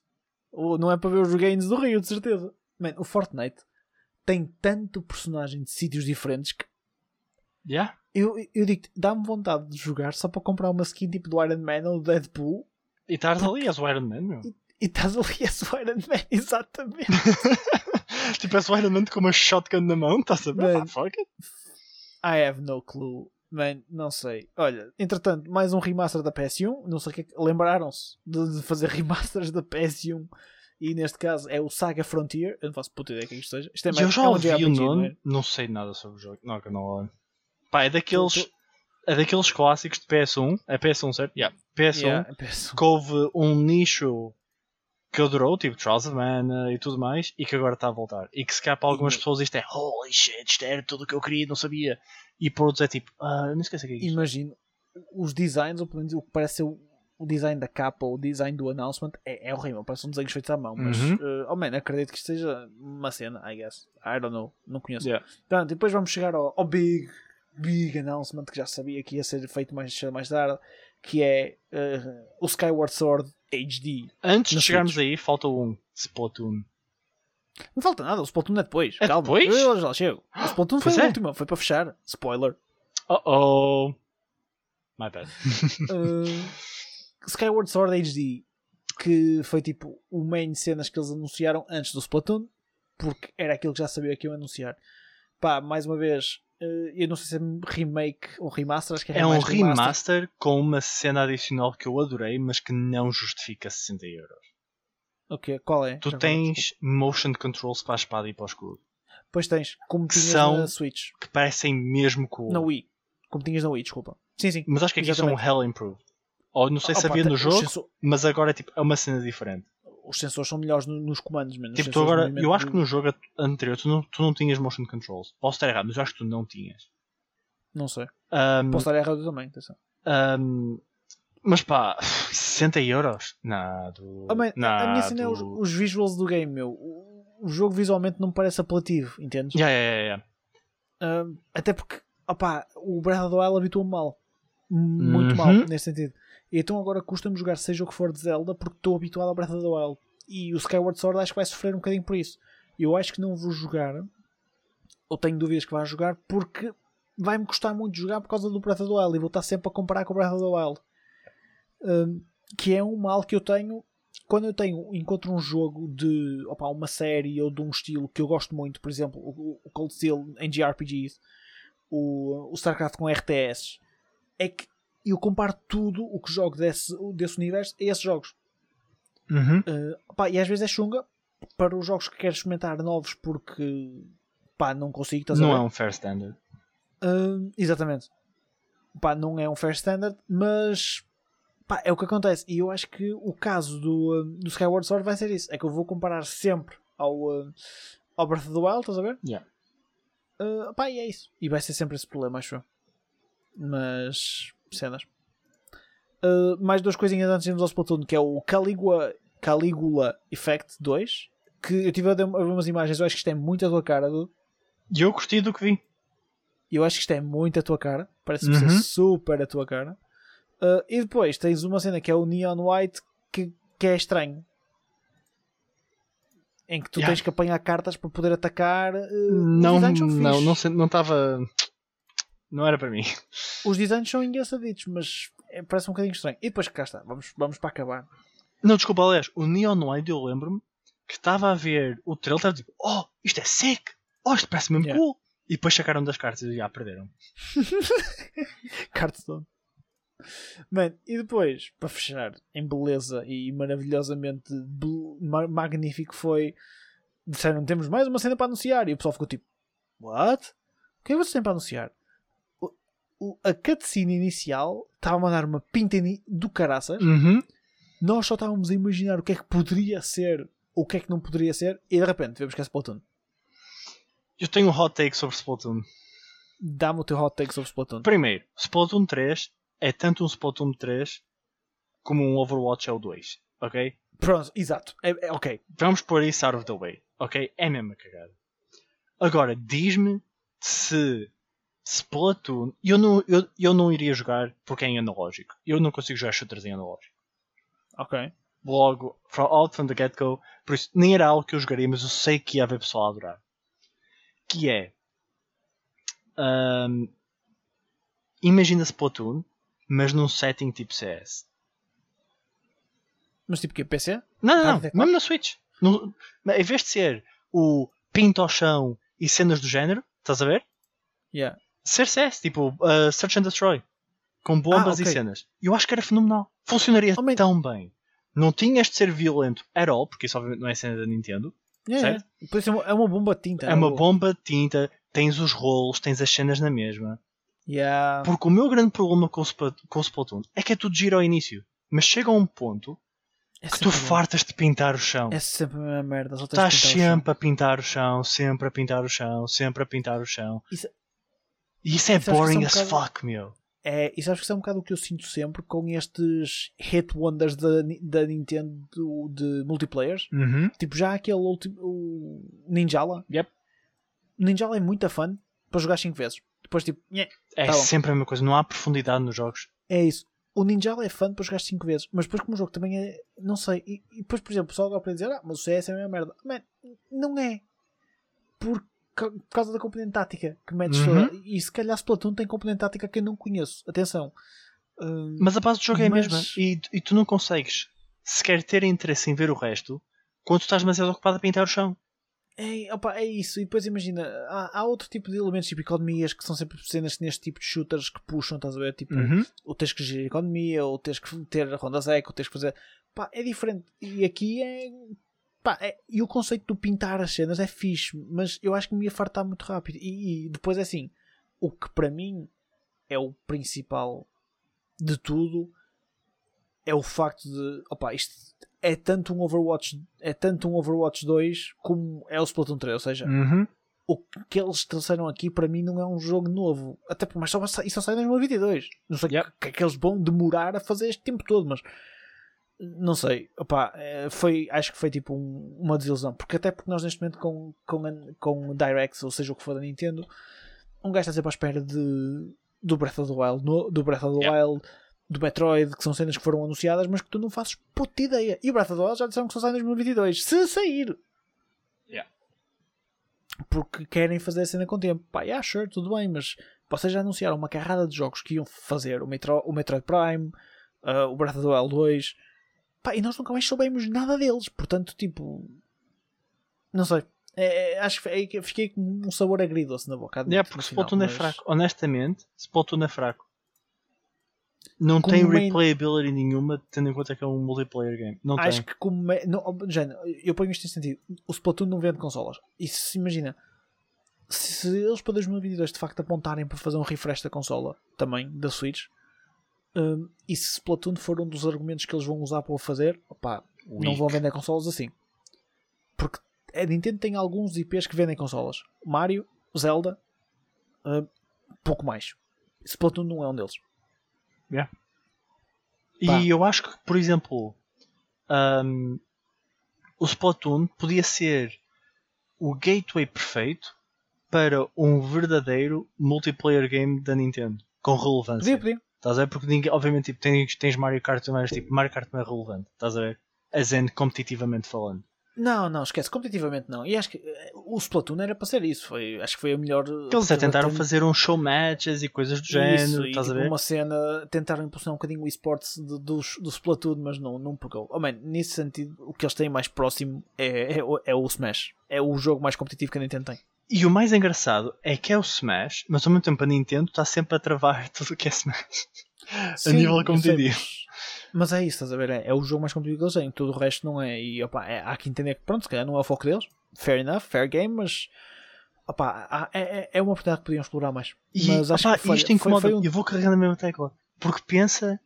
Não é para ver os gains do Rio, de certeza. Man, o Fortnite tem tanto personagem de sítios diferentes que yeah. eu, eu digo dá-me vontade de jogar só para comprar uma skin tipo do Iron Man ou do Deadpool E estás ali, és o Iron Man, meu. e estás ali a o Iron Man, [LAUGHS] exatamente. [LAUGHS] tipo, és o Iron Man com uma shotgun na mão, estás a ver? Man. Ah. I have no clue. Man, não sei. Olha, entretanto, mais um remaster da PS1. Não sei o que é que. Lembraram-se de, de fazer [LAUGHS] remasters da PS1. E neste caso é o Saga Frontier. Eu não faço puta ideia que é que isto seja. Isto é mais, eu já é um o JRPG, não nome, é? não sei nada sobre o jogo. Não, que não olho. Pá, é daqueles, é daqueles clássicos de PS1. É PS1, certo? Yeah. PS1. Yeah, é PS1. Que houve um nicho que adorou, tipo of Mana e tudo mais, e que agora está a voltar. E que se calhar para algumas E- pessoas isto é holy shit, isto era tudo o que eu queria, não sabia. E para outros é tipo, ah, não esqueci o que é isto. Imagino os designs, ou pelo menos o que parece ser o, o design da capa, ou o design do announcement, é, é horrível. Parece um desenho feito à mão. Mas, Uhum. eh, oh man, acredito que isto seja uma cena, I guess. I don't know. Não conheço. Yeah. Pronto, e depois vamos chegar ao, ao big, big announcement que já sabia que ia ser feito mais, mais tarde, que é eh, o Skyward Sword HD. Antes de chegarmos Switch. aí, falta um Splatoon. Não falta nada, o Splatoon é depois. É Calma, depois? eu já chego. O Splatoon foi Pois é. último, foi para fechar. Spoiler. Oh oh. My bad. [LAUGHS] [LAUGHS] Uh, Skyward Sword HD, que foi tipo o main cenas que eles anunciaram antes do Splatoon, porque era aquilo que já sabia que iam anunciar. Pá, mais uma vez, uh, eu não sei se é remake ou remaster, acho que é, É um mais remaster com uma cena adicional que eu adorei, mas que não justifica 60 euros. Ok, qual é? Tu Já tens motion controls para a espada e para o escudo, Pois tens, como tinhas são- na Switch. que parecem mesmo cool. Na Wii. Como tinhas na Wii, desculpa. Sim, sim. Mas acho que aqui são Exatamente. hell improved. Ou não sei se havia no jogo, sensor- mas agora é, tipo, é uma cena diferente. Os sensores são melhores no- nos comandos, menos Tipo, tu agora, eu acho que no jogo anterior tu não, tu não tinhas motion controls. Posso estar errado, mas eu acho que tu não tinhas. Não sei. Ahm, Posso estar errado também, atenção. ahm, mas pá, 60 euros? Nada. Man, a minha cena é os, os visuals do game, meu. O, o jogo visualmente não me parece apelativo, entendes? Yeah, yeah, yeah. Um, até porque, opá, o Breath of the Wild habituou-me mal. Muito Uhum. mal, nesse sentido. E então agora custa-me jogar seja o que for de Zelda porque estou habituado ao Breath of the Wild. E o Skyward Sword acho que vai sofrer um bocadinho por isso. Eu acho que não vou jogar, ou tenho dúvidas que vá jogar, porque vai-me custar muito jogar por causa do Breath of the Wild e vou estar sempre a comparar com o Breath of the Wild. Um, que é um mal que eu tenho quando eu tenho, encontro um jogo de opa, uma série ou de um estilo que eu gosto muito, por exemplo, o, o Cold Steel em JRPGs, o, o StarCraft com RTS, é que eu comparo tudo o que jogo desse, desse universo a esses jogos. Uhum. Uh, pá, e às vezes é chunga para os jogos que quero experimentar novos porque pá, não consigo. Não é um fair standard. Uh, exatamente. Pá, não é um fair standard, mas pá, é o que acontece. E eu acho que o caso do, uh, do Skyward Sword vai ser isso. É que eu vou comparar sempre ao, uh, ao Breath of the Wild, estás a ver? Yeah. Uh, pá, e é isso. E vai ser sempre esse problema, acho eu. Mas, cenas. Uh, mais duas coisinhas antes de irmos ao Splatoon, que é o Caligua, Caligula Effect 2. Que eu tive a ver umas imagens, eu acho que isto é muito a tua cara, Dudu. E eu curti do que vi. Eu acho que isto é muito a tua cara. Parece-me ser Uhum. super a tua cara. Uh, e depois tens uma cena que é o Neon White que, que é estranho. Em que tu Yeah. tens que apanhar cartas para poder atacar. uh, Não, não, não não estava. Não era para mim. [LAUGHS] Os designs são engraçaditos, mas é- parece um bocadinho estranho. E depois cá está, vamos, vamos para acabar. Não, desculpa, aliás, o Neon White eu lembro-me que estava a ver o trailer, estava tipo, oh, isto é sick, oh, isto parece mesmo Yeah. cool. E depois sacaram das cartas e já perderam. [LAUGHS] [LAUGHS] Cartstone. Mano, e depois, para fechar, em beleza e maravilhosamente magnífico, foi. Disseram: temos mais uma cena para anunciar. E o pessoal ficou tipo: What? O que é que vocês têm para anunciar? O- o- a cutscene inicial estava a mandar uma pinta do caraças. Uhum. Nós só estávamos a imaginar o que é que poderia ser, o que é que não poderia ser, e de repente vemos que é Splatoon. Eu tenho um hot take sobre Splatoon. Dá-me o teu hot take sobre Splatoon. Primeiro, Splatoon 3 é tanto um Splatoon 3 como um Overwatch é o 2. Ok? Pronto, exato. É, é- ok. Vamos pôr isso out of the way. Ok? É mesmo a cagada. Agora, diz-me se Splatoon. Eu não, eu, eu não iria jogar porque é em analógico. Eu não consigo jogar shooters em analógico. Ok. Logo, from, out from the get-go. Por isso, nem era algo que eu jogaria, mas eu sei que ia haver pessoal a adorar. Que é. ahm, imagina Splatoon, mas num setting tipo CS. Mas tipo que PC? Não, não, não. Hard Mesmo na Switch. No- em vez de ser o pinto ao chão e cenas do género, estás a ver? Yeah. Ser CS, tipo uh, Search and Destroy. Com bombas Ah, ok. e cenas. Eu acho que era fenomenal. Funcionaria Oh, tão bem. Não tinhas de ser violento at all, porque isso obviamente não é cena da Nintendo. Yeah, Certo? yeah. Por isso é uma, é uma bomba de tinta. É não uma bomba de tinta, tens os rolos, tens as cenas na mesma. Yeah. Porque o meu grande problema com o, com o Splatoon é que é tudo giro ao início. Mas chega a um ponto É que tu fartas de pintar o chão. É sempre a mesma merda. Só Estás sempre a pintar o chão, sempre a pintar o chão, sempre a pintar o chão. Isso- E isso é isso acho que boring isso as é um bocado- fuck, meu. É, e sabes que isso é um bocado o que eu sinto sempre com estes hit wonders da, da Nintendo de multiplayers. Uhum. Tipo, já aquele. O Ninjala. Yep. Ninjala é muito fã para jogar 5 vezes. Depois, tipo, nhé, É Tá bom. sempre a mesma coisa, não há profundidade nos jogos. é isso. O Ninjala é fã para jogar 5 vezes. Mas depois, como o jogo também é. Não sei. E, e depois, por exemplo, o pessoal agora para dizer: Ah, mas o CS é a mesma merda. Man, não é. Por, ca- por causa da componente tática que metes Uhum. toda. E se calhar Splatoon tem componente tática que eu não conheço. Atenção. Hum, Mas a base do jogo é a Mas- mesma. E, e tu não consegues sequer ter interesse em ver o resto quando tu estás demasiado ocupado a pintar o chão. É, opa, é isso, e depois imagina, há, há outro tipo de elementos, tipo economias, que são sempre cenas neste tipo de shooters que puxam, estás a ver? Tipo, Uhum. ou tens que gerir a economia, ou tens que ter rondas eco, ou tens que fazer. Pá, é diferente. E aqui é. Pá, é- e o conceito do pintar as cenas é fixe, mas eu acho que me ia fartar muito rápido. E, e depois é assim, o que para mim é o principal de tudo é o facto de. Opa, isto é tanto um Overwatch, é tanto um Overwatch 2 como é o Splatoon 3, ou seja, Uhum. o que eles trouxeram aqui para mim não é um jogo novo. Até porque, mas só, isso só sai em 2022. Não sei o Yep. que é que eles vão demorar a fazer este tempo todo, mas não sei. Opá, eh, foi, acho que foi tipo um- uma desilusão. Porque até porque nós neste momento com, com, com Directs, ou seja o que for da Nintendo, um gajo está sempre à espera de, do Breath of the Wild, no- do Breath of the Yep. Wild, do Metroid, que são cenas que foram anunciadas, mas que tu não fazes puta ideia. E o Breath of the Wild já disseram que só sai em 2022. Se sair! Yeah. porque querem fazer a cena com tempo. Pá, yeah, sure, tudo bem, mas vocês já anunciaram uma carrada de jogos que iam fazer o, Metro, o Metroid Prime, uh, o Breath of the Wild 2, pá, e nós nunca mais soubemos nada deles. Portanto, tipo, não sei. É, é, acho que é que fiquei com um sabor agridoce na boca. É porque no final, Splatoon é mas- fraco. Honestamente, Splatoon é fraco. Não tem main- replayability nenhuma, tendo em conta que é um multiplayer game. Não Acho tem. que como não, género, eu ponho isto em sentido. O Splatoon não vende consolas. E se imagina, se eles para 2022 de facto apontarem para fazer um refresh da consola também, da Switch, hum, e se Splatoon for um dos argumentos que eles vão usar para o fazer, opá, não vão vender consolas assim. Porque a Nintendo tem alguns IPs que vendem consolas: Mario, Zelda, hum, pouco mais. Splatoon não é um deles. Pá. E eu acho que, por exemplo, ahm, o Splatoon podia ser o gateway perfeito para um verdadeiro multiplayer game da Nintendo. Com relevância. Podia, podia. Estás a ver? Porque ninguém, obviamente tipo, tens, tens Mario Kart, mas tipo, Mario Kart não é relevante. Estás a ver? As competitivamente falando. Não, não, esquece, competitivamente não. E acho que eh, o Splatoon era para ser isso. Foi, acho que foi a melhor. Eles até tentaram fazer uns show matches e coisas do género. Isso, e, estás a tipo, ver? uma cena, tentaram impulsionar um bocadinho o esportes do, do, do Splatoon, mas não, não pegou. Oh, man, nesse sentido, o que eles têm mais próximo é, é, o- é o Smash. É o jogo mais competitivo que a Nintendo tem. E o mais engraçado é que é o Smash, mas ao mesmo tempo a Nintendo está sempre a travar [LAUGHS] tudo o que é Smash. a nível competitivo. Mas, é isso, estás a ver? É, é o jogo mais competitivo que eles têm, tudo o resto não é. E opa, é, há que entender que, pronto, se calhar não é o foco deles. Fair enough, fair game, mas. Opa, há- é, é- é uma oportunidade que podiam explorar mais. E, mas acho que foi, isto foi, incomoda. foi um Eu vou carregar na mesma tecla. Porque pensa,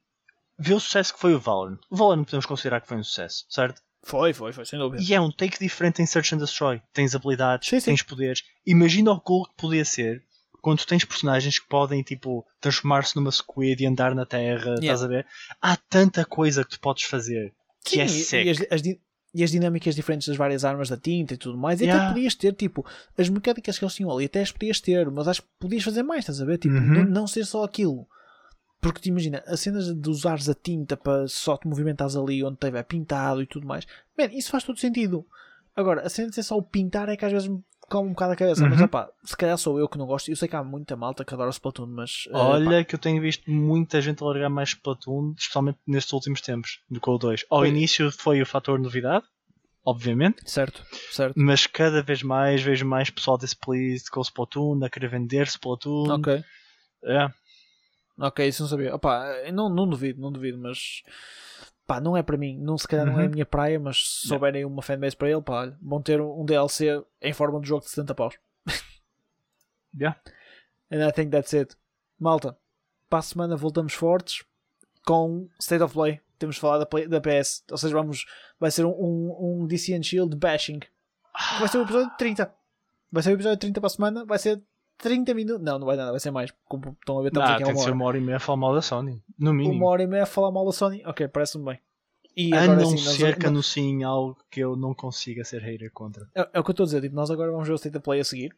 vê o sucesso que foi o Valorant. O Valorant podemos considerar que foi um sucesso, certo? Foi, foi, foi, sem dúvida. E é um take diferente em Search and Destroy. Tens habilidades, Sim, sim. tens poderes. Imagina o cool que podia ser quando tens personagens que podem, tipo, transformar-se numa squid e andar na terra, estás a ver? Há tanta coisa que tu podes fazer que Sim, é e- sick. e, as e as dinâmicas diferentes das várias armas da tinta e tudo mais. E Yeah. até podias ter, tipo, as mecânicas que eles tinham ali, até as podias ter, mas acho que podias fazer mais, estás a ver? Tipo, Uhum. não, não ser só aquilo. Porque te imagina, as cenas de usares a tinta para só te movimentares ali onde estiver pintado e tudo mais, man, isso faz todo sentido. Agora, a cena de ser só o pintar é que às vezes me come um bocado a cabeça, mas Uhum. opá, se calhar sou eu que não gosto. Eu sei que há muita malta que adora Splatoon, mas eh, Olha que eu tenho visto muita gente largar mais Splatoon, especialmente nestes últimos tempos, do que o 2. Ao início foi o fator novidade, obviamente, certo, certo. mas cada vez mais vejo mais pessoal displeased com o Splatoon, a querer vender Splatoon. Ok. É. Ok, isso não sabia. Opá, eu não, não duvido, não duvido, mas pá, não é para mim. Não, se calhar não é a Uhum. minha praia, mas se souberem uma fanbase para ele, pá, vão ter um DLC em forma de jogo de 70 paus. [LAUGHS] Yeah. And I think that's it. Malta, para a semana voltamos fortes com State of Play. Temos de falar da, Play- da PS. Ou seja, vamos, vai ser um, um, um DC and Shield bashing. Vai ser o episódio 30. Vai ser o episódio 30 para a semana. Vai ser 30 minutos. Não, não vai nada, vai ser mais. Como estão a ver, estamos Não, aqui tem uma ser hora. uma hora e meia a falar mal da Sony. No mínimo. Uma hora e meia a falar mal da Sony. Ok, parece-me bem. E a agora não sim, nós- ser que nós- anunciem algo que eu não consiga ser hater contra. é, é o que eu estou a dizer. Tipo, nós agora vamos ver o State of Play a seguir.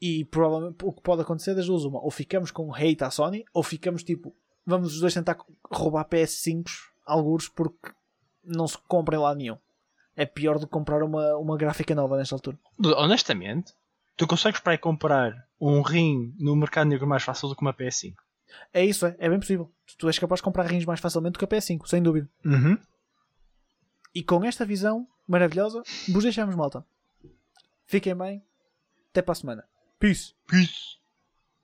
E provavelmente o que pode acontecer das duas, uma, ou ficamos com hate à Sony, ou ficamos tipo, vamos os dois tentar roubar PS5 alguns porque não se comprem lá nenhum. É pior do que comprar uma, uma gráfica nova nesta altura. Honestamente, tu consegues para aí comprar um rim no mercado negro mais fácil do que uma PS5. É isso, é, é bem possível. Tu és capaz de comprar rins mais facilmente do que a PS5, sem dúvida. Uhum. E com esta visão maravilhosa, vos deixamos malta. Fiquem bem. Até para a semana. Peace. Peace.